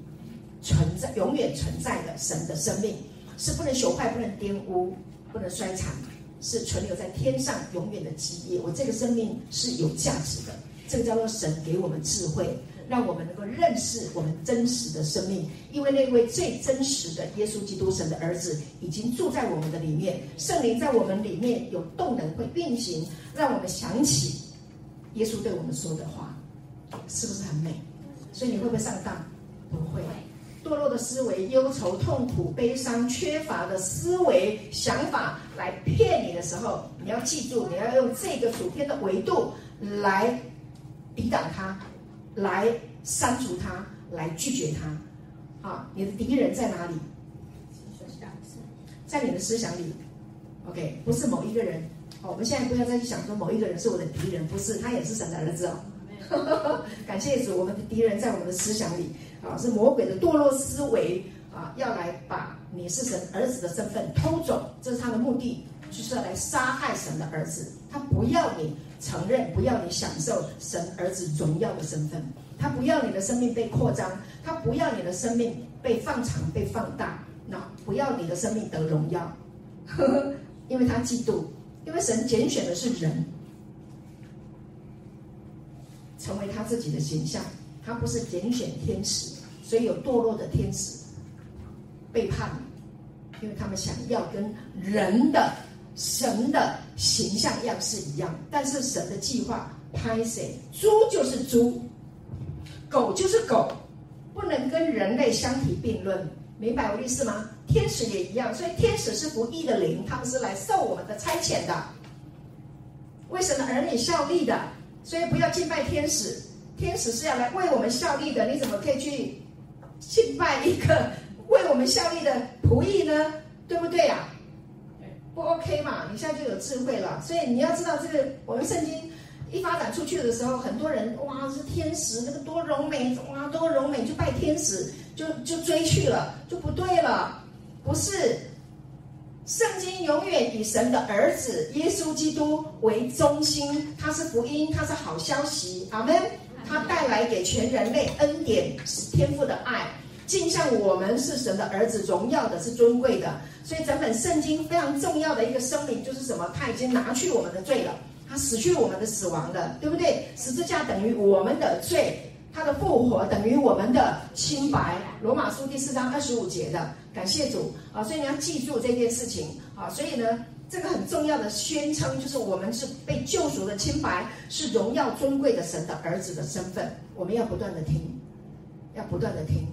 存在永远存在的神的生命，是不能朽坏、不能玷污、不能衰残，是存留在天上永远的基业。我这个生命是有价值的，这个叫做神给我们智慧。让我们能够认识我们真实的生命，因为那位最真实的耶稣基督神的儿子已经住在我们的里面，圣灵在我们里面有动能会运行，让我们想起耶稣对我们说的话，是不是很美？所以你会不会上当？不会。堕落的思维、忧愁、痛苦、悲伤、缺乏的思维想法来骗你的时候，你要记住，你要用这个主天的维度来抵挡它。来删除他，来拒绝他，啊，你的敌人在哪里？在你的思想里，OK，不是某一个人。好，我们现在不要再去想说某一个人是我的敌人，不是，他也是神的儿子哦。感谢主，我们的敌人在我们的思想里，啊，是魔鬼的堕落思维，啊，要来把你是神儿子的身份偷走，这是他的目的，就是要来杀害神的儿子，他不要你。承认，不要你享受神儿子荣耀的身份，他不要你的生命被扩张，他不要你的生命被放长、被放大，那不要你的生命得荣耀，呵呵，因为他嫉妒，因为神拣选的是人，成为他自己的形象，他不是拣选天使，所以有堕落的天使背叛你，因为他们想要跟人的。神的形象样式一样，但是神的计划拍谁？猪就是猪，狗就是狗，不能跟人类相提并论，明白我意思吗？天使也一样，所以天使是不义的灵，他们是来受我们的差遣的，为神的儿女效力的，所以不要敬拜天使，天使是要来为我们效力的，你怎么可以去敬拜一个为我们效力的仆役呢？对不对呀、啊？不 OK 嘛？你现在就有智慧了，所以你要知道这个，我们圣经一发展出去的时候，很多人哇是天使，那个多柔美，哇多柔美，就拜天使，就就追去了，就不对了。不是，圣经永远以神的儿子耶稣基督为中心，他是福音，他是好消息，阿门。他带来给全人类恩典，是天父的爱。镜像我们是神的儿子，荣耀的是尊贵的，所以整本圣经非常重要的一个声明就是什么？他已经拿去我们的罪了，他死去我们的死亡了，对不对？十字架等于我们的罪，他的复活等于我们的清白。罗马书第四章二十五节的，感谢主啊！所以你要记住这件事情啊！所以呢，这个很重要的宣称就是我们是被救赎的清白，是荣耀尊贵的神的儿子的身份，我们要不断的听，要不断的听。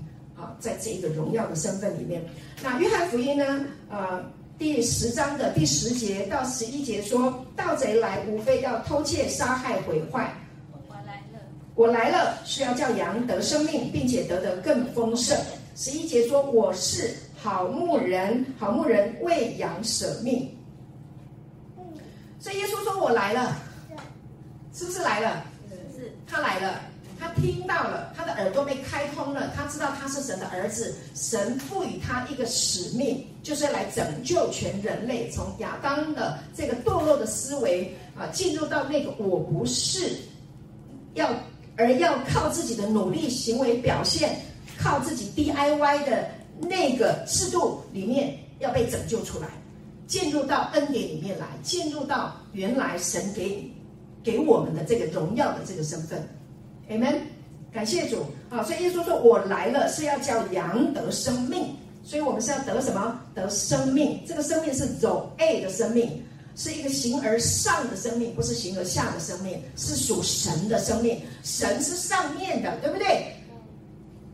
在这一个荣耀的身份里面，那约翰福音呢？呃，第十章的第十节到十一节说，盗贼来无非要偷窃、杀害、毁坏。我来了，我来了是要叫羊得生命，并且得的更丰盛。十一节说，我是好牧人，好牧人为羊舍命。所以耶稣说我来了，是不是来了？是，他来了。他听到了，他的耳朵被开通了，他知道他是神的儿子，神赋予他一个使命，就是来拯救全人类，从亚当的这个堕落的思维啊，进入到那个我不是，要而要靠自己的努力行为表现，靠自己 DIY 的那个制度里面要被拯救出来，进入到恩典里面来，进入到原来神给给我们的这个荣耀的这个身份。Amen，感谢主啊！所以耶稣说：“我来了是要叫羊得生命，所以我们是要得什么？得生命。这个生命是走 A 的生命，是一个形而上的生命，不是形而下的生命，是属神的生命。神是上面的，对不对？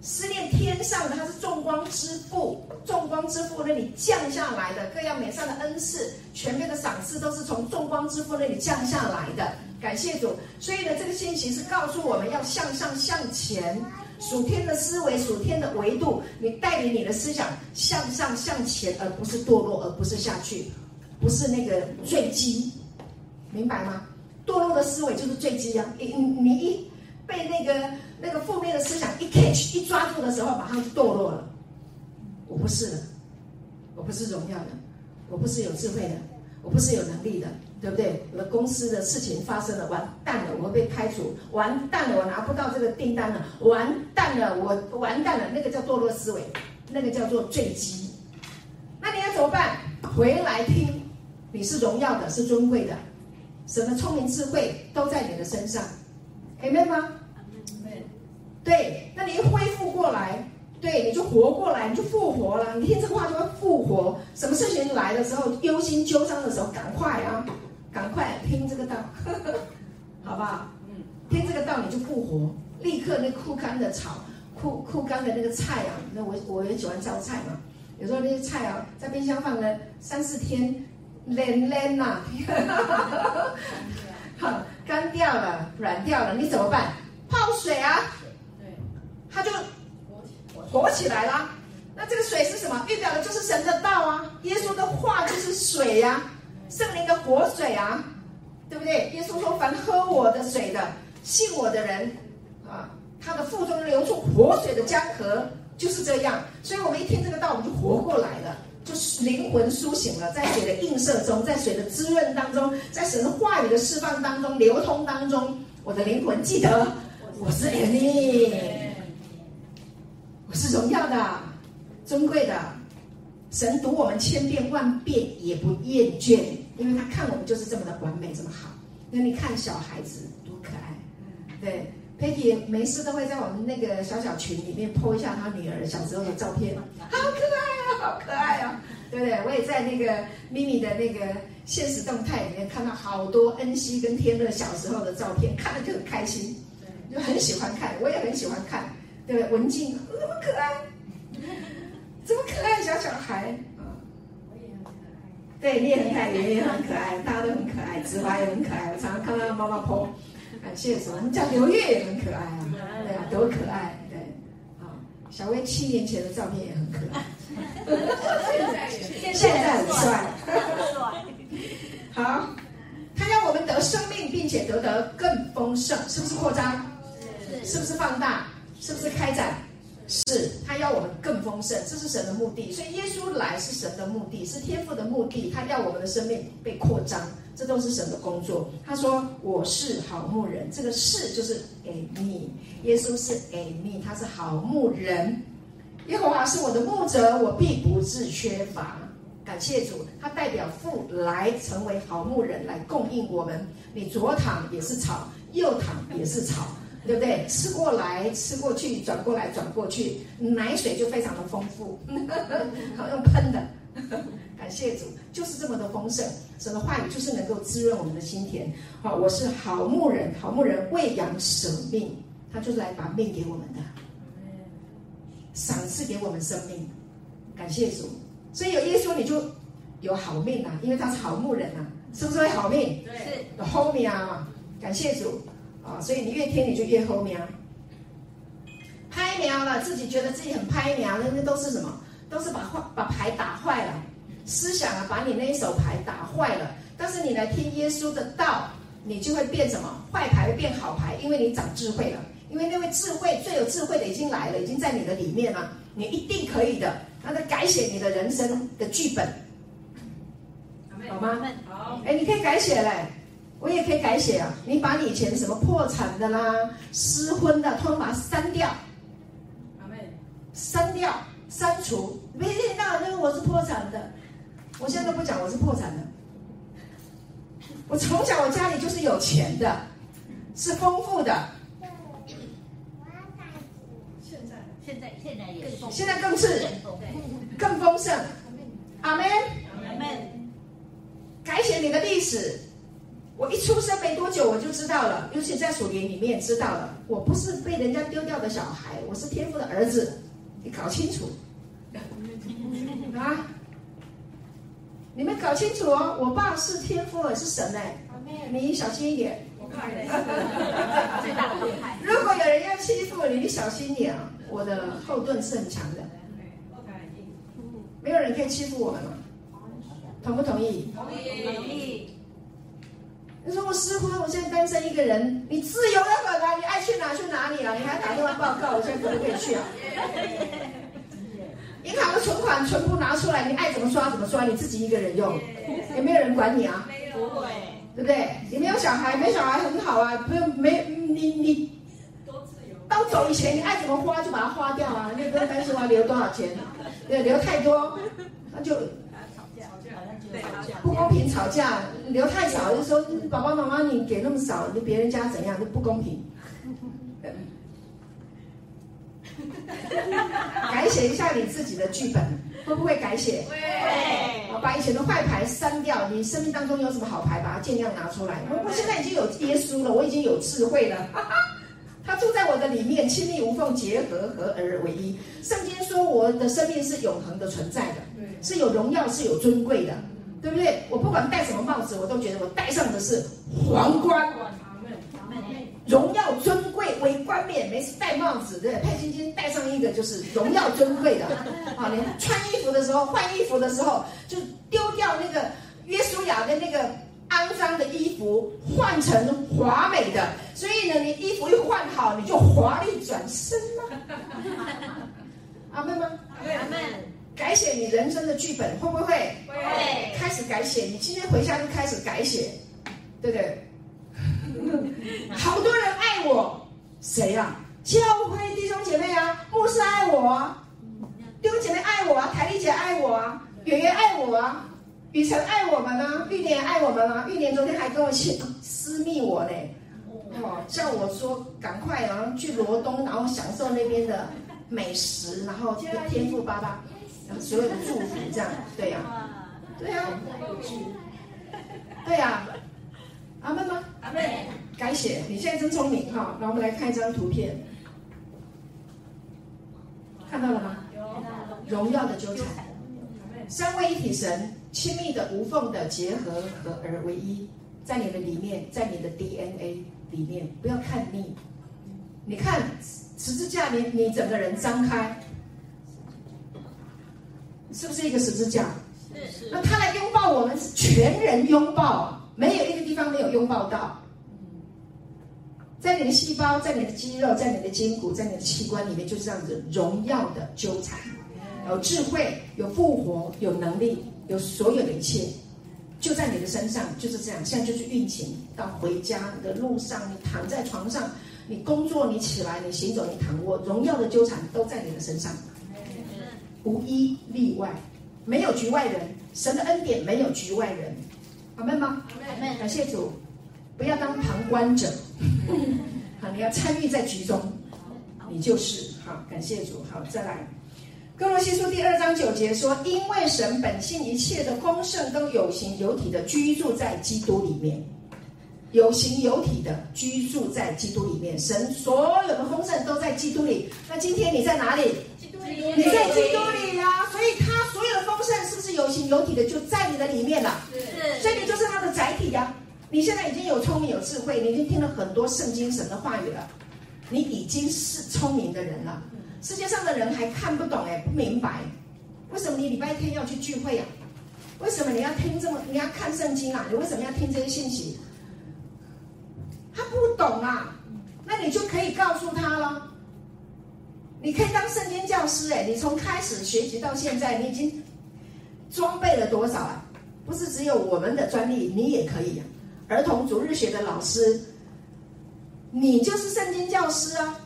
思念天上的，他是众光之父，众光之父那里降下来的各样美善的恩赐，全面的赏赐都是从众光之父那里降下来的。”感谢主，所以呢，这个信息是告诉我们要向上向前，属天的思维，属天的维度，你带领你的思想向上向前，而不是堕落，而不是下去，不是那个坠机，明白吗？堕落的思维就是坠机啊！你你一被那个那个负面的思想一 catch 一抓住的时候，马上就堕落了。我不是的，我不是荣耀的，我不是有智慧的。我不是有能力的，对不对？我的公司的事情发生了，完蛋了，我被开除，完蛋了，我拿不到这个订单了，完蛋了，我完蛋了，那个叫堕落思维，那个叫做坠机。那你要怎么办？回来听，你是荣耀的，是尊贵的，什么聪明智慧都在你的身上，Amen 吗？对，那你一恢复过来，对，你就活过来，你就复活了。你听这个话就会复活。什么事情来的时候，忧心纠伤的时候，赶快啊，赶快听这个道，呵 呵好不好？嗯，听这个道你就复活，立刻那枯干的草，枯枯干的那个菜啊，那我我也喜欢烧菜嘛。有时候那些菜啊，在冰箱放了三四天，烂烂呐，好干掉了，软掉了，你怎么办？泡水啊。它就活起来了。那这个水是什么？预表的就是神的道啊。耶稣的话就是水呀、啊，圣灵的活水啊，对不对？耶稣说：“凡喝我的水的，信我的人啊，他的腹中流出活水的江河，就是这样。”所以，我们一听这个道，我们就活过来了，就是灵魂苏醒了，在水的映射中，在水的滋润当中，在神的话语的释放当中、流通当中，我的灵魂记得我是怜悯。我是荣耀的、尊贵的，神读我们千遍万遍也不厌倦，因为他看我们就是这么的完美，这么好。那你看小孩子多可爱，对，Peggy 没事都会在我们那个小小群里面 po 一下他女儿小时候的照片，好可爱啊，好可爱啊，对不对？我也在那个 Mimi 的那个现实动态里面看到好多恩熙跟天乐小时候的照片，看了就很开心，就很喜欢看，我也很喜欢看。对，文静，那么可爱，这么可爱小小孩。对，你也很可爱，也也很可爱，大家都很可爱，子华也很可爱。我常常看到妈妈 po，感谢什么？你叫刘月也很可爱啊，对啊，多可爱。对，啊，小薇七年前的照片也很可爱，现在很帅，好，他让我们得生命，并且得得更丰盛，是不是扩张？是，是不是放大？是不是开展？是，他要我们更丰盛，这是神的目的。所以耶稣来是神的目的，是天父的目的。他要我们的生命被扩张，这都是神的工作。他说：“我是好牧人。”这个“是”就是给你。耶稣是给你，他是好牧人。耶和华是我的牧者，我必不致缺乏。感谢主，他代表父来成为好牧人，来供应我们。你左躺也是草，右躺也是草。对不对？吃过来吃过去，转过来转过去，奶水就非常的丰富，好用喷的。感谢主，就是这么的丰盛。神的话语就是能够滋润我们的心田。好，我是好牧人，好牧人喂养舍命，他就是来把命给我们的，赏赐给我们生命。感谢主，所以有耶稣你就有好命啊，因为他是好牧人啊，是不是会好命？对，有后面啊，感谢主。啊，所以你越听你就越后面，拍苗了，自己觉得自己很拍苗，那那都是什么？都是把坏把牌打坏了，思想啊，把你那一手牌打坏了。但是你来听耶稣的道，你就会变什么？坏牌会变好牌，因为你长智慧了，因为那位智慧最有智慧的已经来了，已经在你的里面了，你一定可以的。那他改写你的人生的剧本，好吗？好，哎，你可以改写嘞。我也可以改写啊！你把你以前什么破产的啦、失婚的，通通把它删掉。阿妹，删掉、删除，没听到那个我是破产的，我现在都不讲我是破产的。我从小我家里就是有钱的，是丰富的。现在现在现在也是，现在更是更丰盛。阿妹，阿妹，改写你的历史。我一出生没多久，我就知道了，尤其在属灵里面知道了，我不是被人家丢掉的小孩，我是天父的儿子，你搞清楚 啊！你们搞清楚哦，我爸是天父，是神哎，你小心一点。如果有人要欺负你，你小心点啊！我的后盾是很强的，没有人可以欺负我们吗？同不同意？同意。你说我失婚，我现在单身一个人，你自由的很啊，你爱去哪去哪里啊？你还打电话报告，我现在可不可以去啊？银行的存款全部拿出来，你爱怎么刷怎么刷，你自己一个人用，也没有人管你啊，不会，对不对？你没有小孩，没小孩很好啊，不用没你你。到走以前，你爱怎么花就把它花掉啊，你也不用担心我留多少钱，对，留太多那就不公平，吵架，留太少就说爸爸妈妈你给那么少，你别人家怎样就不公平。改写一下你自己的剧本，会不会改写？会。把以前的坏牌删掉，你生命当中有什么好牌，把它尽量拿出来。我我现在已经有耶稣了，我已经有智慧了。哈 哈他住在我的里面，亲密无缝结合，合而为一。圣经说，我的生命是永恒的存在的，是有荣耀，是有尊贵的，对不对？我不管戴什么帽子，我都觉得我戴上的是皇冠，荣耀尊贵为冠冕。每次戴帽子，对，佩金金戴上一个就是荣耀尊贵的。啊，你穿衣服的时候，换衣服的时候，就丢掉那个约书亚的那个。肮脏的衣服换成华美的，所以呢，你衣服一换好，你就华丽转身了。阿妹吗？阿门。改写你人生的剧本，会不会？会。开始改写，你今天回家就开始改写，对不对？好多人爱我，谁呀、啊？教会弟兄姐妹啊，牧师爱我啊，弟兄姐妹爱我啊，台丽姐爱我啊，圆圆爱我啊。雨辰爱我们呢，玉莲爱我们吗？玉莲昨天还跟我写私密我呢，哦，叫我说赶快然后去罗东，然后享受那边的美食，然后天富爸爸，然后所有的祝福这样，对呀、啊，对呀、啊，对呀、啊，阿妹吗？阿妹。改写，你现在真聪明哈，那我们来看一张图片，看到了吗？荣耀的纠缠，三位一体神。亲密的、无缝的结合，合而为一，在你的里面，在你的 DNA 里面，不要看腻。你看十字架，你你整个人张开，是不是一个十字架？是是。那他来拥抱我们，是全人拥抱，没有一个地方没有拥抱到。在你的细胞，在你的肌肉，在你的筋骨，在你的器官里面，就是这样子荣耀的纠缠，有智慧，有复活，有能力。有所有的一切，就在你的身上，就是这样。现在就是运行到回家的路上，你躺在床上，你工作，你起来，你行走，你躺卧，荣耀的纠缠都在你的身上，无一例外，没有局外人。神的恩典没有局外人，阿门吗？阿门。感谢主，不要当旁观者，好，你要参与在局中，你就是好。感谢主，好，再来。哥罗西书第二章九节说：“因为神本性一切的丰盛都有形有体的居住在基督里面，有形有体的居住在基督里面。神所有的丰盛都在基督里。那今天你在哪里？你在基督里呀、啊。所以他所有的丰盛是不是有形有体的就在你的里面了？是。所以你就是他的载体呀、啊。你现在已经有聪明有智慧，你已经听了很多圣经神的话语了，你已经是聪明的人了。”世界上的人还看不懂哎，不明白，为什么你礼拜天要去聚会啊？为什么你要听这么，你要看圣经啊？你为什么要听这些信息？他不懂啊，那你就可以告诉他了。你可以当圣经教师哎，你从开始学习到现在，你已经装备了多少啊？不是只有我们的专利，你也可以啊。儿童逐日学的老师，你就是圣经教师啊。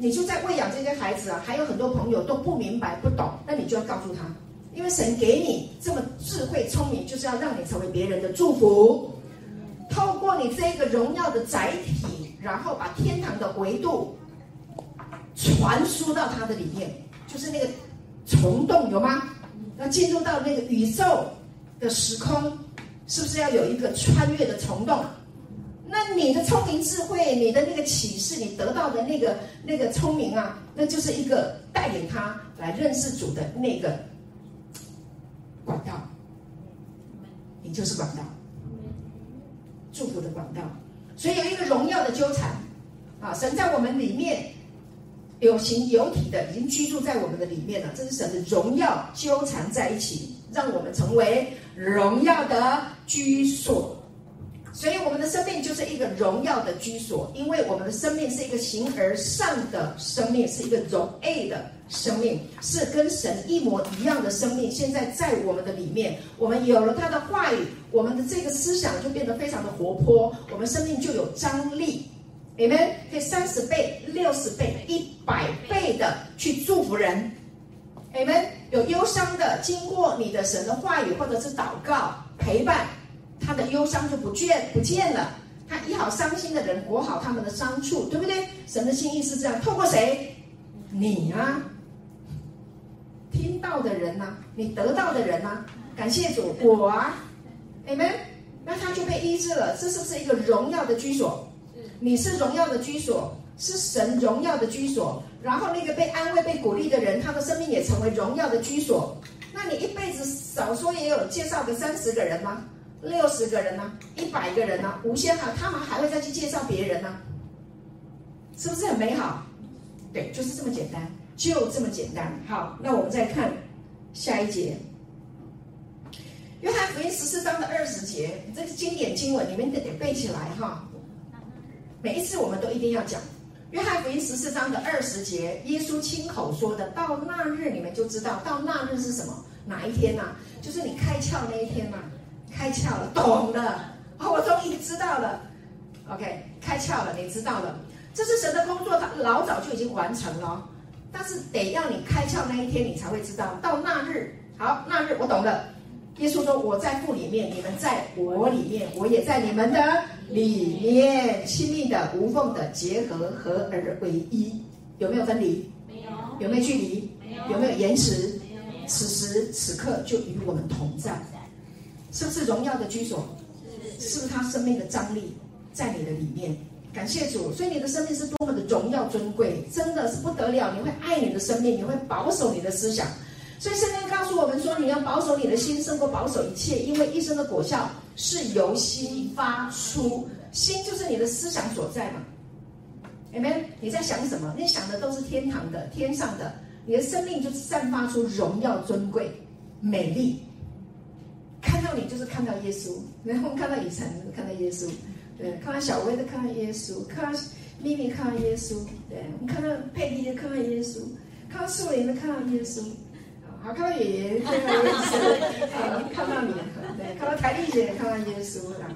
你就在喂养这些孩子啊，还有很多朋友都不明白不懂，那你就要告诉他，因为神给你这么智慧聪明，就是要让你成为别人的祝福。透过你这个荣耀的载体，然后把天堂的维度传输到他的里面，就是那个虫洞有吗？要进入到那个宇宙的时空，是不是要有一个穿越的虫洞？那你的聪明智慧，你的那个启示，你得到的那个那个聪明啊，那就是一个带领他来认识主的那个管道。你就是管道，祝福的管道。所以有一个荣耀的纠缠啊，神在我们里面有形有体的，已经居住在我们的里面了。这是神的荣耀纠缠在一起，让我们成为荣耀的居所。所以我们的生命就是一个荣耀的居所，因为我们的生命是一个形而上的生命，是一个荣 A 的生命，是跟神一模一样的生命。现在在我们的里面，我们有了他的话语，我们的这个思想就变得非常的活泼，我们生命就有张力。你们可以三十倍、六十倍、一百倍的去祝福人。你们有忧伤的，经过你的神的话语或者是祷告陪伴。他的忧伤就不见不见了，他医好伤心的人，裹好他们的伤处，对不对？神的心意是这样，透过谁？你啊，听到的人呐、你得到的人呐、感谢主，我啊，Amen，那他就被医治了。这是不是一个荣耀的居所？你是荣耀的居所，是神荣耀的居所。然后那个被安慰、被鼓励的人，他的生命也成为荣耀的居所。那你一辈子少说也有介绍个三十个人吗？六十个人呢、一百个人呢、啊，无限好，他们还会再去介绍别人呢、是不是很美好？对，就是这么简单，就这么简单。好，那我们再看下一节，约翰福音十四章的二十节，这是经典经文，你们得得背起来哈。每一次我们都一定要讲约翰福音十四章的二十节，耶稣亲口说的，到那日你们就知道，到那日是什么？哪一天呐、啊？就是你开窍那一天呐、啊。开窍了，懂了，哦，我终于知道了。OK，开窍了，你知道了，这是神的工作，他老早就已经完成了，但是得要你开窍那一天，你才会知道。到那日，好，那日我懂了。耶稣说：“我在父里面，你们在我里面，我也在你们的里面，亲密的、无缝的结合，合而为一。有没有分离？没有。有没有距离？没有。有没有延迟？没有。此时此刻就与我们同在。”是不是荣耀的居所？是不是他生命的张力在你的里面？感谢主，所以你的生命是多么的荣耀尊贵，真的是不得了。你会爱你的生命，你会保守你的思想。所以圣经告诉我们说，你要保守你的心，胜过保守一切，因为一生的果效是由心发出。心就是你的思想所在嘛。Amen。你在想什么？你想的都是天堂的、天上的，你的生命就是散发出荣耀尊贵、美丽。看到你就是看到耶稣，然后看到以晨看到耶稣，对，看到小薇的看到耶稣，看到咪咪看到耶稣，对，我们看到佩蒂的看到耶稣，看到素莲的看到耶稣，好，看到爷爷看到耶稣，好，看到你，对，看到台丽姐也看到耶稣啊，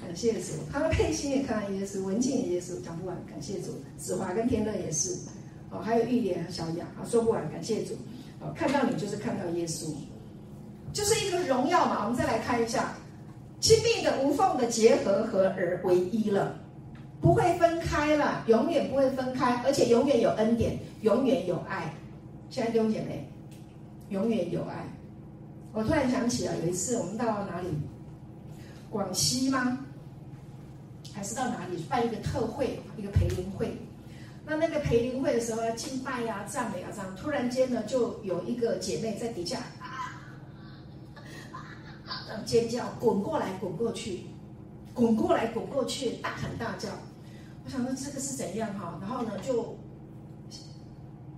感谢主，看到佩欣也看到耶稣，文静也耶稣，讲不完，感谢主，子华跟天乐也是，哦，还有玉莲和小雅，啊，说不完，感谢主，哦，看到你就是看到耶稣。就是一个荣耀嘛，我们再来看一下，亲密的、无缝的结合，合而为一了，不会分开了，永远不会分开，而且永远有恩典，永远有爱。现在弟兄姐妹，永远有爱。我突然想起了有一次我们到哪里，广西吗？还是到哪里办一个特会，一个培灵会？那那个培灵会的时候要敬拜呀、啊、赞美啊这样，突然间呢，就有一个姐妹在底下啊啊啊。尖叫，滚过来，滚过去，滚过来，滚过去，大喊大叫。我想说这个是怎样哈？然后呢，就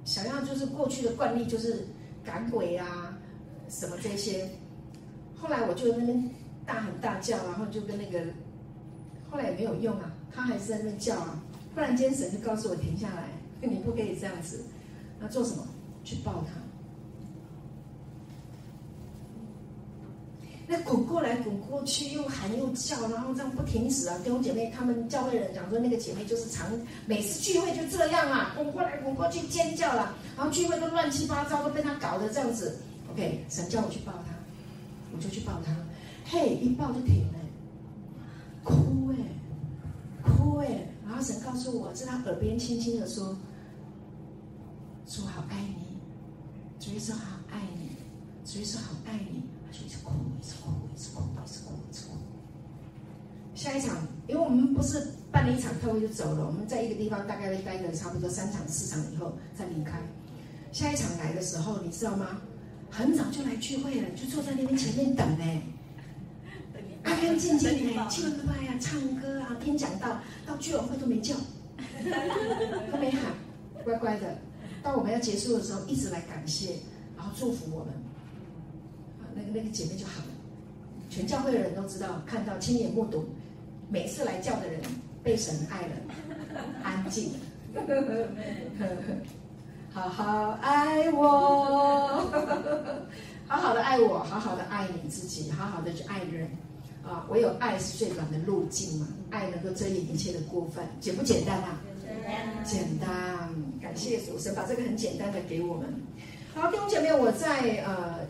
想要就是过去的惯例，就是赶鬼啊，什么这些。后来我就在那边大喊大叫，然后就跟那个，后来也没有用啊，他还是在那叫啊。忽然间神就告诉我停下来，你不可以这样子。那做什么？去抱他。那滚过来滚过去，又喊又叫，然后这样不停止啊！弟兄姐妹，他们教会人讲说，那个姐妹就是常每次聚会就这样啊，滚过来滚过去尖叫了，然后聚会都乱七八糟，都被他搞得这样子。OK，神叫我去抱他，我就去抱他，嘿，一抱就停了，哭哎，哭哎，然后神告诉我，在他耳边轻轻的说：“主好爱你，主耶稣好爱你，主耶稣好爱你。”他就一直哭，一直哭，一直哭，一直哭，一直哭。下一场，因为我们不是办了一场特会就走了，我们在一个地方大概会待个差不多三场四场以后再离开。下一场来的时候，你知道吗？很早就来聚会了，就坐在那边前面等呢，安安静静的敬拜啊，唱歌啊，听讲道，到聚完会都没叫，都没喊，乖乖的。到我们要结束的时候，一直来感谢，然后祝福我们。那个那个姐妹就好了，全教会的人都知道，看到亲眼目睹，每次来叫的人被神爱了，安静。好好爱我，好好的爱我，好好的爱你自己，好好的去爱人。啊，唯有爱是最短的路径嘛，爱能够遮掩一切的过犯，简不简单啊？简单，感谢主神把这个很简单的给我们。好，弟兄姐妹，我在呃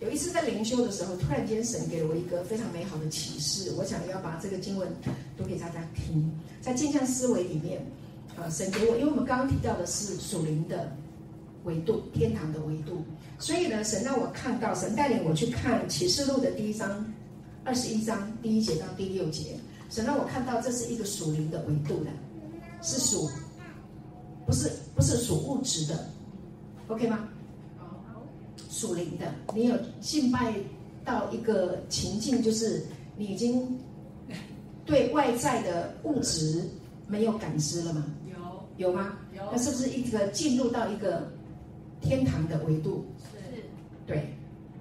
有一次在灵修的时候，突然间神给了我一个非常美好的启示，我想要把这个经文读给大家听。在镜像思维里面，呃，神给我，因为我们刚刚提到的是属灵的维度，天堂的维度，所以呢，神让我看到，神带领我去看启示录的第一章。二十一章第一节到第六节，神让我看到这是一个属灵的维度的，是属，不是不是属物质的，OK 吗？属灵的，你有敬拜到一个情境，就是你已经对外在的物质没有感知了吗？有有吗？有。那是不是一个进入到一个天堂的维度？是。对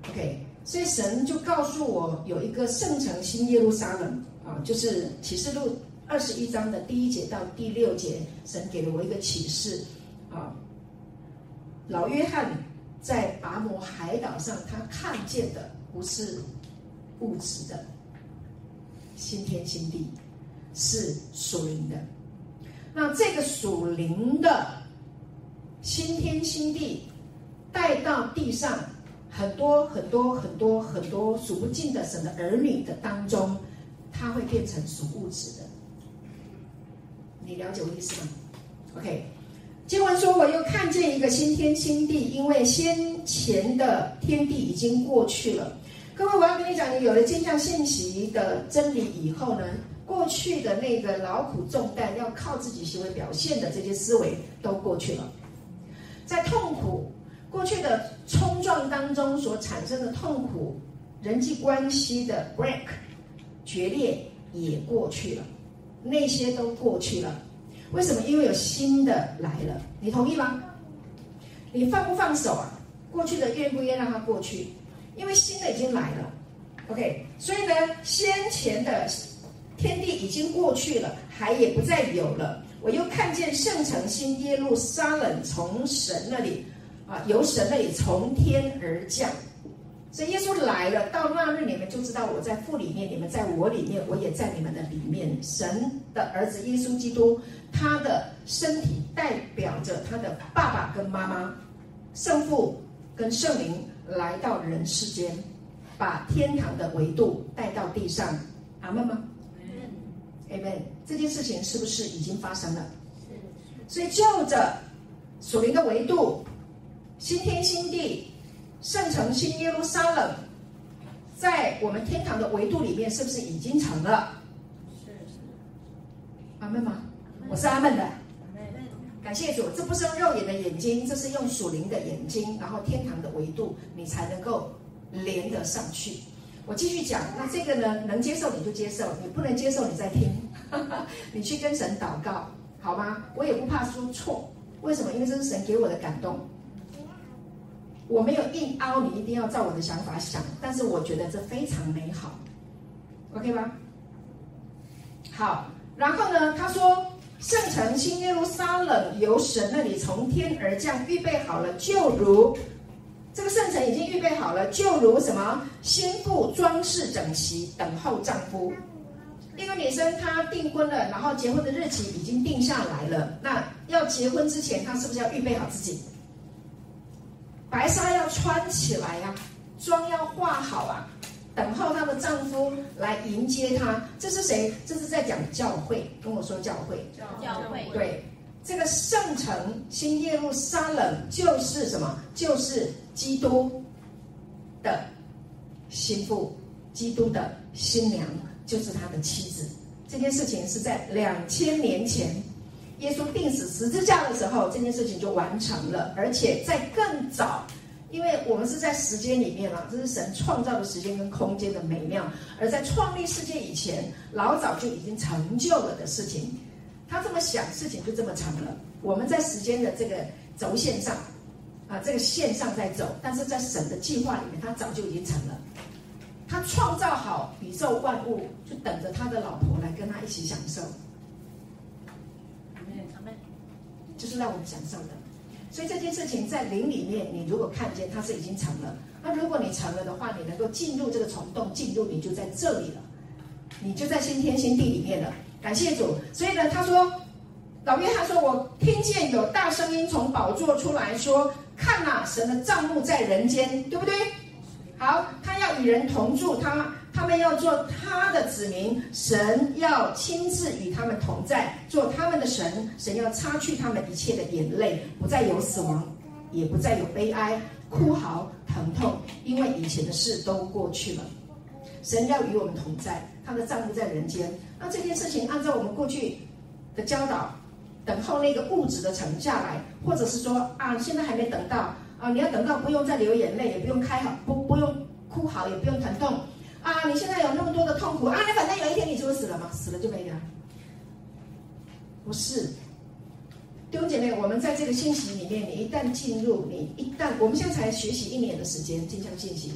，OK。所以神就告诉我，有一个圣城新耶路撒冷啊，就是启示录二十一章的第一节到第六节，神给了我一个启示啊。老约翰在拔摩海岛上，他看见的不是物质的新天新地，是属灵的。那这个属灵的新天新地带到地上。很多很多很多很多数不尽的神的儿女的当中，他会变成属物质的。你了解我意思吗？OK，经文说，我又看见一个新天新地，因为先前的天地已经过去了。各位，我要跟你讲，你有了镜像信息的真理以后呢，过去的那个劳苦重担要靠自己行为表现的这些思维都过去了，在痛苦。过去的冲撞当中所产生的痛苦，人际关系的 break 决裂也过去了，那些都过去了。为什么？因为有新的来了，你同意吗？你放不放手啊？过去的愿不愿让它过去？因为新的已经来了。OK，所以呢，先前的天地已经过去了，海也不再有了。我又看见圣城新耶路撒冷从神那里。啊，由神那里从天而降，所以耶稣来了。到那日，你们就知道我在父里面，你们在我里面，我也在你们的里面。神的儿子耶稣基督，他的身体代表着他的爸爸跟妈妈，圣父跟圣灵来到人世间，把天堂的维度带到地上。阿门吗？Amen。这件事情是不是已经发生了？所以就着属灵的维度。新天新地，圣城新耶路撒冷，在我们天堂的维度里面，是不是已经成了？是是。阿门吗？我是阿门的。感谢主，这不是用肉眼的眼睛，这是用属灵的眼睛，然后天堂的维度，你才能够连得上去。我继续讲，那这个呢，能接受你就接受，你不能接受你再听，你去跟神祷告，好吗？我也不怕说错，为什么？因为这是神给我的感动。我没有硬凹你，一定要照我的想法想，但是我觉得这非常美好，OK 吗？好，然后呢，他说，圣城新耶路撒冷由神那里从天而降，预备好了，就如这个圣城已经预备好了，就如什么？新妇装饰整齐，等候丈夫。一个女生她订婚了，然后结婚的日期已经定下来了，那要结婚之前，她是不是要预备好自己？白纱要穿起来呀、啊，妆要化好啊，等候她的丈夫来迎接她。这是谁？这是在讲教会。跟我说教会。教会。对，这个圣城新耶路撒冷就是什么？就是基督的新妇，基督的新娘，就是他的妻子。这件事情是在两千年前。耶稣钉死十字架的时候，这件事情就完成了，而且在更早，因为我们是在时间里面嘛，这是神创造的时间跟空间的美妙，而在创立世界以前，老早就已经成就了的事情，他这么想，事情就这么成了。我们在时间的这个轴线上，啊，这个线上在走，但是在神的计划里面，他早就已经成了。他创造好宇宙万物，就等着他的老婆来跟他一起享受。就是让我们享受的。所以这件事情在灵里面，你如果看见它是已经成了，那如果你成了的话，你能够进入这个虫洞，进入你就在这里了，你就在新天新地里面了。感谢主。所以呢，他说，老约翰说，我听见有大声音从宝座出来说：“看哪，神的帐幕在人间，对不对？”好，他要与人同住，他他们要做他的子民，神要亲自与他们同在，做他们的神，神要擦去他们一切的眼泪，不再有死亡，也不再有悲哀、哭嚎、疼痛，因为以前的事都过去了。神要与我们同在，他的帐幕在人间。那这件事情，按照我们过去的教导，等候那个物质的沉下来，或者是说啊，现在还没等到。啊！你要等到不用再流眼泪，也不用开好，不不用哭嚎，也不用疼痛。啊！你现在有那么多的痛苦啊！你反正有一天你就会死了嘛，死了就没了。不是，弟兄姐妹，我们在这个信息里面，你一旦进入，你一旦我们现在才学习一年的时间，进香信息，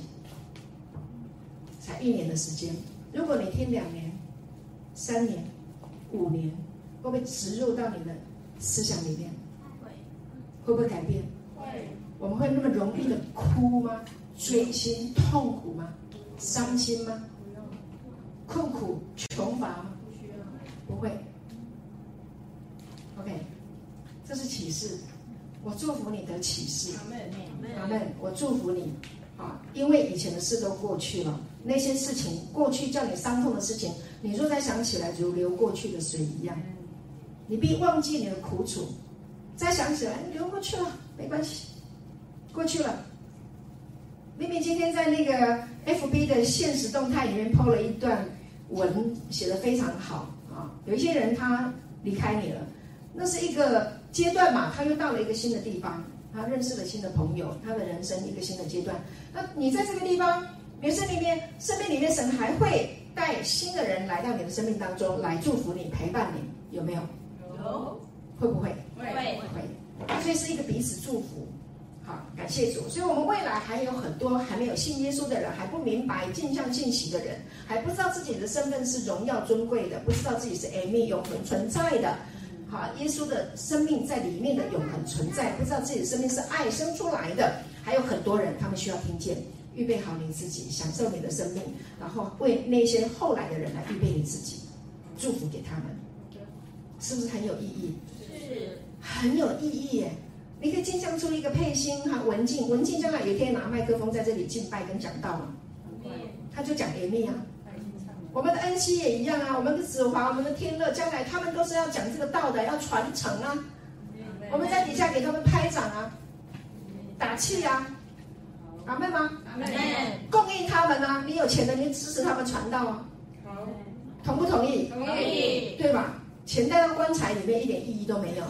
才一年的时间。如果你听两年、三年、五年，会不会植入到你的思想里面？会，会不会改变？会我们会那么容易的哭吗？锥心、痛苦吗？伤心吗？困苦、穷乏吗？不会。OK，这是启示。我祝福你的启示。阿门。我祝福你啊，因为以前的事都过去了，那些事情过去叫你伤痛的事情，你若再想起来，如流过去的水一样。你必忘记你的苦楚，再想起来，流过去了，没关系。过去了，明明今天在那个 FB 的现实动态里面 PO 了一段文，写得非常好啊。有一些人他离开你了，那是一个阶段嘛，他又到了一个新的地方，他认识了新的朋友，他的人生一个新的阶段。那你在这个地方，人生里面，生命里面，神还会带新的人来到你的生命当中来祝福你、陪伴你，有没有？有。会不会？会。会。所以是一个彼此祝福。好，感谢主。所以，我们未来还有很多还没有信耶稣的人，还不明白镜像信息的人，还不知道自己的身份是荣耀尊贵的，不知道自己是 Amy 永恒存在的。好，耶稣的生命在里面的永恒存在，不知道自己的生命是爱生出来的。还有很多人，他们需要听见，预备好你自己，享受你的生命，然后为那些后来的人来预备你自己，祝福给他们，是不是很有意义？是，很有意义耶。你可以进香出一个配心哈文静，文静将来有一天拿麦克风在这里敬拜跟讲道嘛，他就讲严密啊。我们的恩熙也一样啊，我们的子华，我们的天乐，将来他们都是要讲这个道的，要传承啊。我们在底下给他们拍掌啊，打气啊，阿妹吗？阿妹。供应他们啊，你有钱的，你支持他们传道啊。好，同不同意？同意。对吧？钱带到棺材里面一点意义都没有。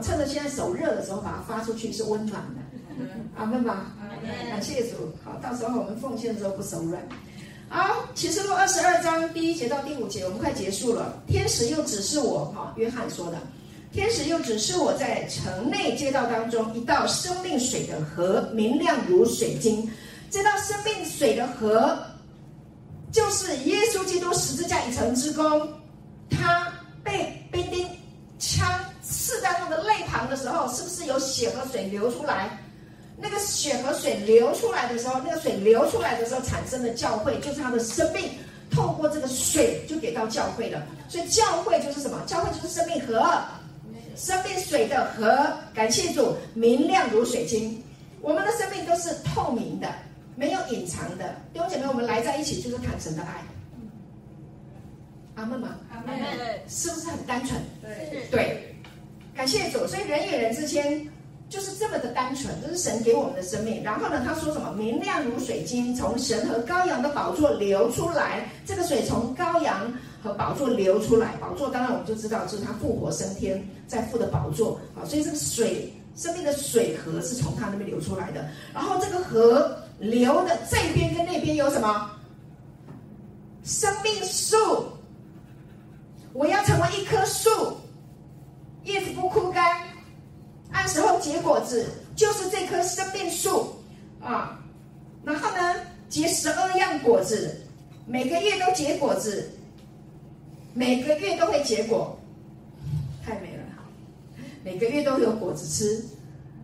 趁着现在手热的时候，把它发出去是温暖的。阿门吧，感谢主。好，到时候我们奉献的时候不手软。好，启示录二十二章第一节到第五节，我们快结束了。天使又指示我，哈，约翰说的，天使又指示我在城内街道当中一道生命水的河，明亮如水晶。这道生命水的河，就是耶稣基督十字架一成之功，他被兵丁枪。刺在他的肋旁的时候，是不是有血和水流出来？那个血和水流出来的时候，那个水流出来的时候产生的教会，就是他的生命透过这个水就给到教会了。所以教会就是什么？教会就是生命河，生命水的河。感谢主，明亮如水晶。我们的生命都是透明的，没有隐藏的。弟兄姐妹，我们来在一起就是谈神的爱。阿门吗？阿门。是不是很单纯？对对。感谢主，所以人与人之间就是这么的单纯，这是神给我们的生命。然后呢，他说什么？明亮如水晶，从神和羔羊的宝座流出来。这个水从羔羊和宝座流出来，宝座当然我们就知道，就是他复活升天在父的宝座啊。所以这个水，生命的水河是从他那边流出来的。然后这个河流的这边跟那边有什么？生命树，我要成为一棵树。叶子不枯干，按时候结果子，就是这棵生命树啊。然后呢，结十二样果子，每个月都结果子，每个月都会结果，太美了。每个月都有果子吃，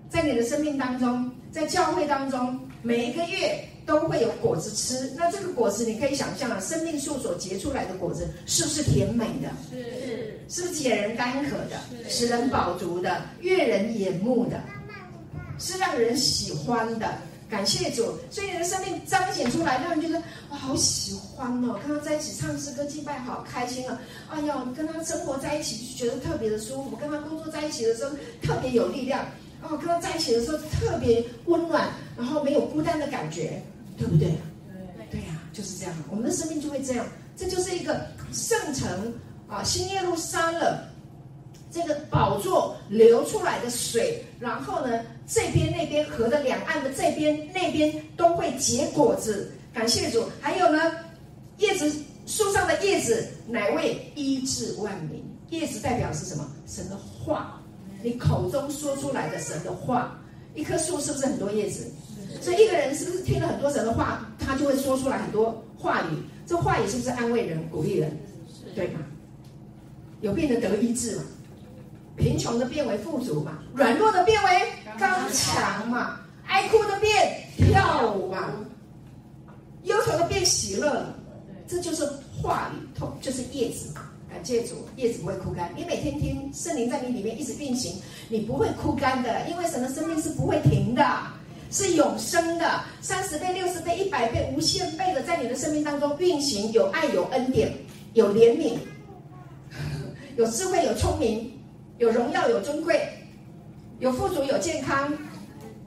在你的生命当中，在教会当中，每一个月都会有果子吃。那这个果子，你可以想象啊，生命树所结出来的果子，是不是甜美的？是，是不是解人干渴的？使人饱足的，悦人眼目的，是让人喜欢的。感谢主，所以你的生命彰显出来，让人觉得哇，好喜欢哦！跟他在一起唱诗歌敬拜，好开心啊！哎呀，跟他生活在一起就觉得特别的舒服，跟他工作在一起的时候特别有力量哦，跟他在一起的时候特别温暖，然后没有孤单的感觉，对不对？对对呀，就是这样，我们的生命就会这样，这就是一个圣城啊，新耶路撒冷。这个宝座流出来的水，然后呢，这边那边河的两岸的这边那边都会结果子。感谢主，还有呢，叶子树上的叶子乃为医治万民。叶子代表是什么？神的话，你口中说出来的神的话。一棵树是不是很多叶子？所以一个人是不是听了很多神的话，他就会说出来很多话语？这话语是不是安慰人、鼓励人？对吗？有病的得医治嘛？贫穷的变为富足嘛，软弱的变为刚强嘛，爱哭的变跳舞嘛，忧愁的变喜乐，这就是话语，痛就是叶子。感谢主，叶子不会枯干。你每天听圣灵在你里面一直运行，你不会枯干的，因为神的生命是不会停的，是永生的，三十倍、六十倍、一百倍、无限倍的在你的生命当中运行，有爱、有恩典、有怜悯、有智慧、有聪明。有荣耀，有尊贵，有富足，有健康，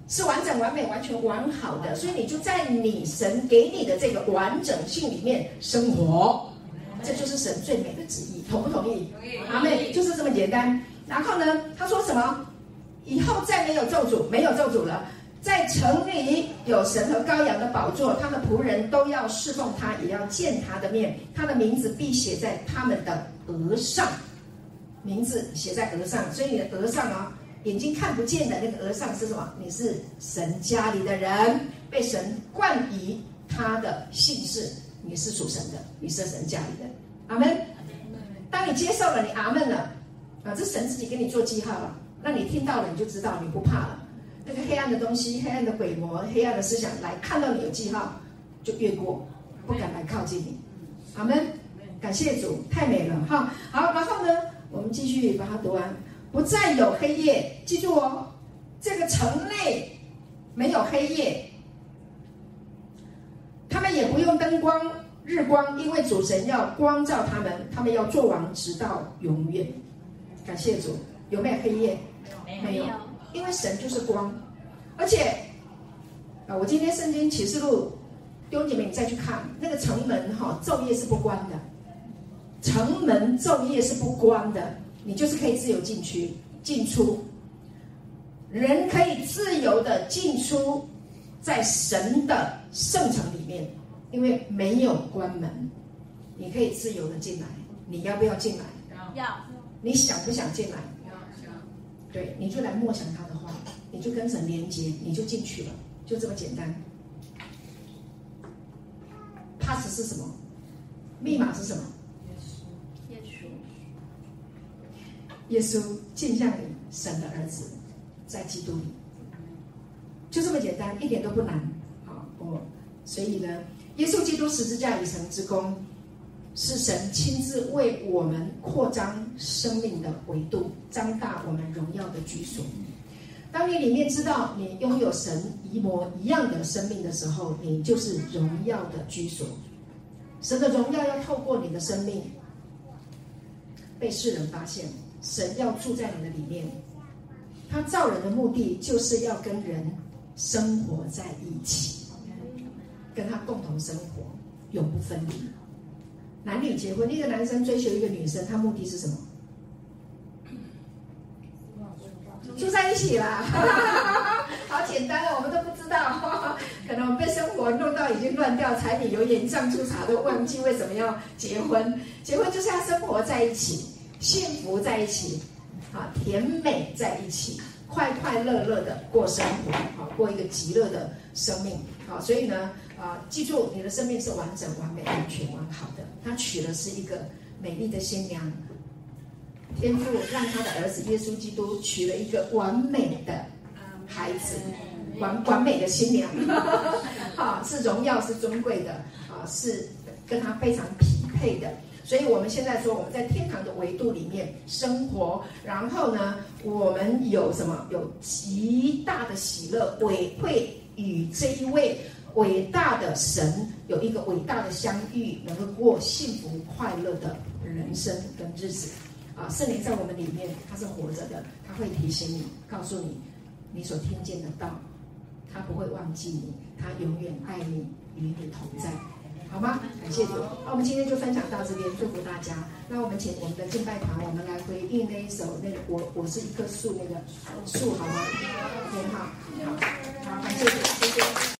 是完整、完美、完全完好的。所以你就在你神给你的这个完整性里面生活，这就是神最美的旨意。同不同意？阿妹，就是这么简单。然后呢，他说什么？以后再没有咒诅，没有咒诅了。在城里有神和羔羊的宝座，他的仆人都要侍奉他，也要见他的面。他的名字必写在他们的额上。名字写在额上，所以你的额上啊，眼睛看不见的那个额上是什么？你是神家里的人，被神冠以他的姓氏，你是属神的，你是神家里的。阿门。当你接受了，你阿门了啊，这神自己给你做记号了，那你听到了，你就知道你不怕了。那个黑暗的东西、黑暗的鬼魔、黑暗的思想来看到你有记号，就越过，不敢来靠近你。阿门。感谢主，太美了哈。好，然后呢？我们继续把它读完，不再有黑夜。记住哦，这个城内没有黑夜，他们也不用灯光、日光，因为主神要光照他们，他们要做王直到永远。感谢主，有没有黑夜？没有，因为神就是光。而且啊，我今天圣经启示录弟兄姐妹，你再去看那个城门哈，昼夜是不关的。城门昼夜是不关的，你就是可以自由进去、进出。人可以自由的进出在神的圣城里面，因为没有关门，你可以自由的进来。你要不要进来？要。你想不想进来？要。对，你就来默想他的话，你就跟神连接，你就进去了，就这么简单。Pass 是什么？密码是什么？耶稣见向你，神的儿子，在基督里，就这么简单，一点都不难。好，我所以呢，耶稣基督十字架以成之功，是神亲自为我们扩张生命的维度，张大我们荣耀的居所。当你里面知道你拥有神一模一样的生命的时候，你就是荣耀的居所。神的荣耀要透过你的生命被世人发现。神要住在你的里面，他造人的目的就是要跟人生活在一起，跟他共同生活，永不分离。男女结婚，一个男生追求一个女生，他目的是什么？住在一起啦，好简单哦，我们都不知道，可能我们被生活弄到已经乱掉，柴米油盐酱醋茶都忘记为什么要结婚。结婚就是要生活在一起。幸福在一起，啊，甜美在一起，快快乐乐的过生活，啊，过一个极乐的生命，啊，所以呢，啊、呃，记住你的生命是完整、完美、完全、完好的。他娶的是一个美丽的新娘，天父让他的儿子耶稣基督娶了一个完美的孩子，完完美的新娘，啊，是荣耀、是尊贵的，啊，是跟他非常匹配的。所以我们现在说，我们在天堂的维度里面生活，然后呢，我们有什么？有极大的喜乐，会会与这一位伟大的神有一个伟大的相遇，能够过幸福快乐的人生跟日子。啊，圣灵在我们里面，他是活着的，他会提醒你，告诉你，你所听见的道，他不会忘记你，他永远爱你，与你同在。好吗？感谢主。那我们今天就分享到这边，祝福大家。那我们请我们的敬拜团，我们来回应那一首那个我我是一棵树那个树，好吗？OK，好，好，好，感谢主，谢谢。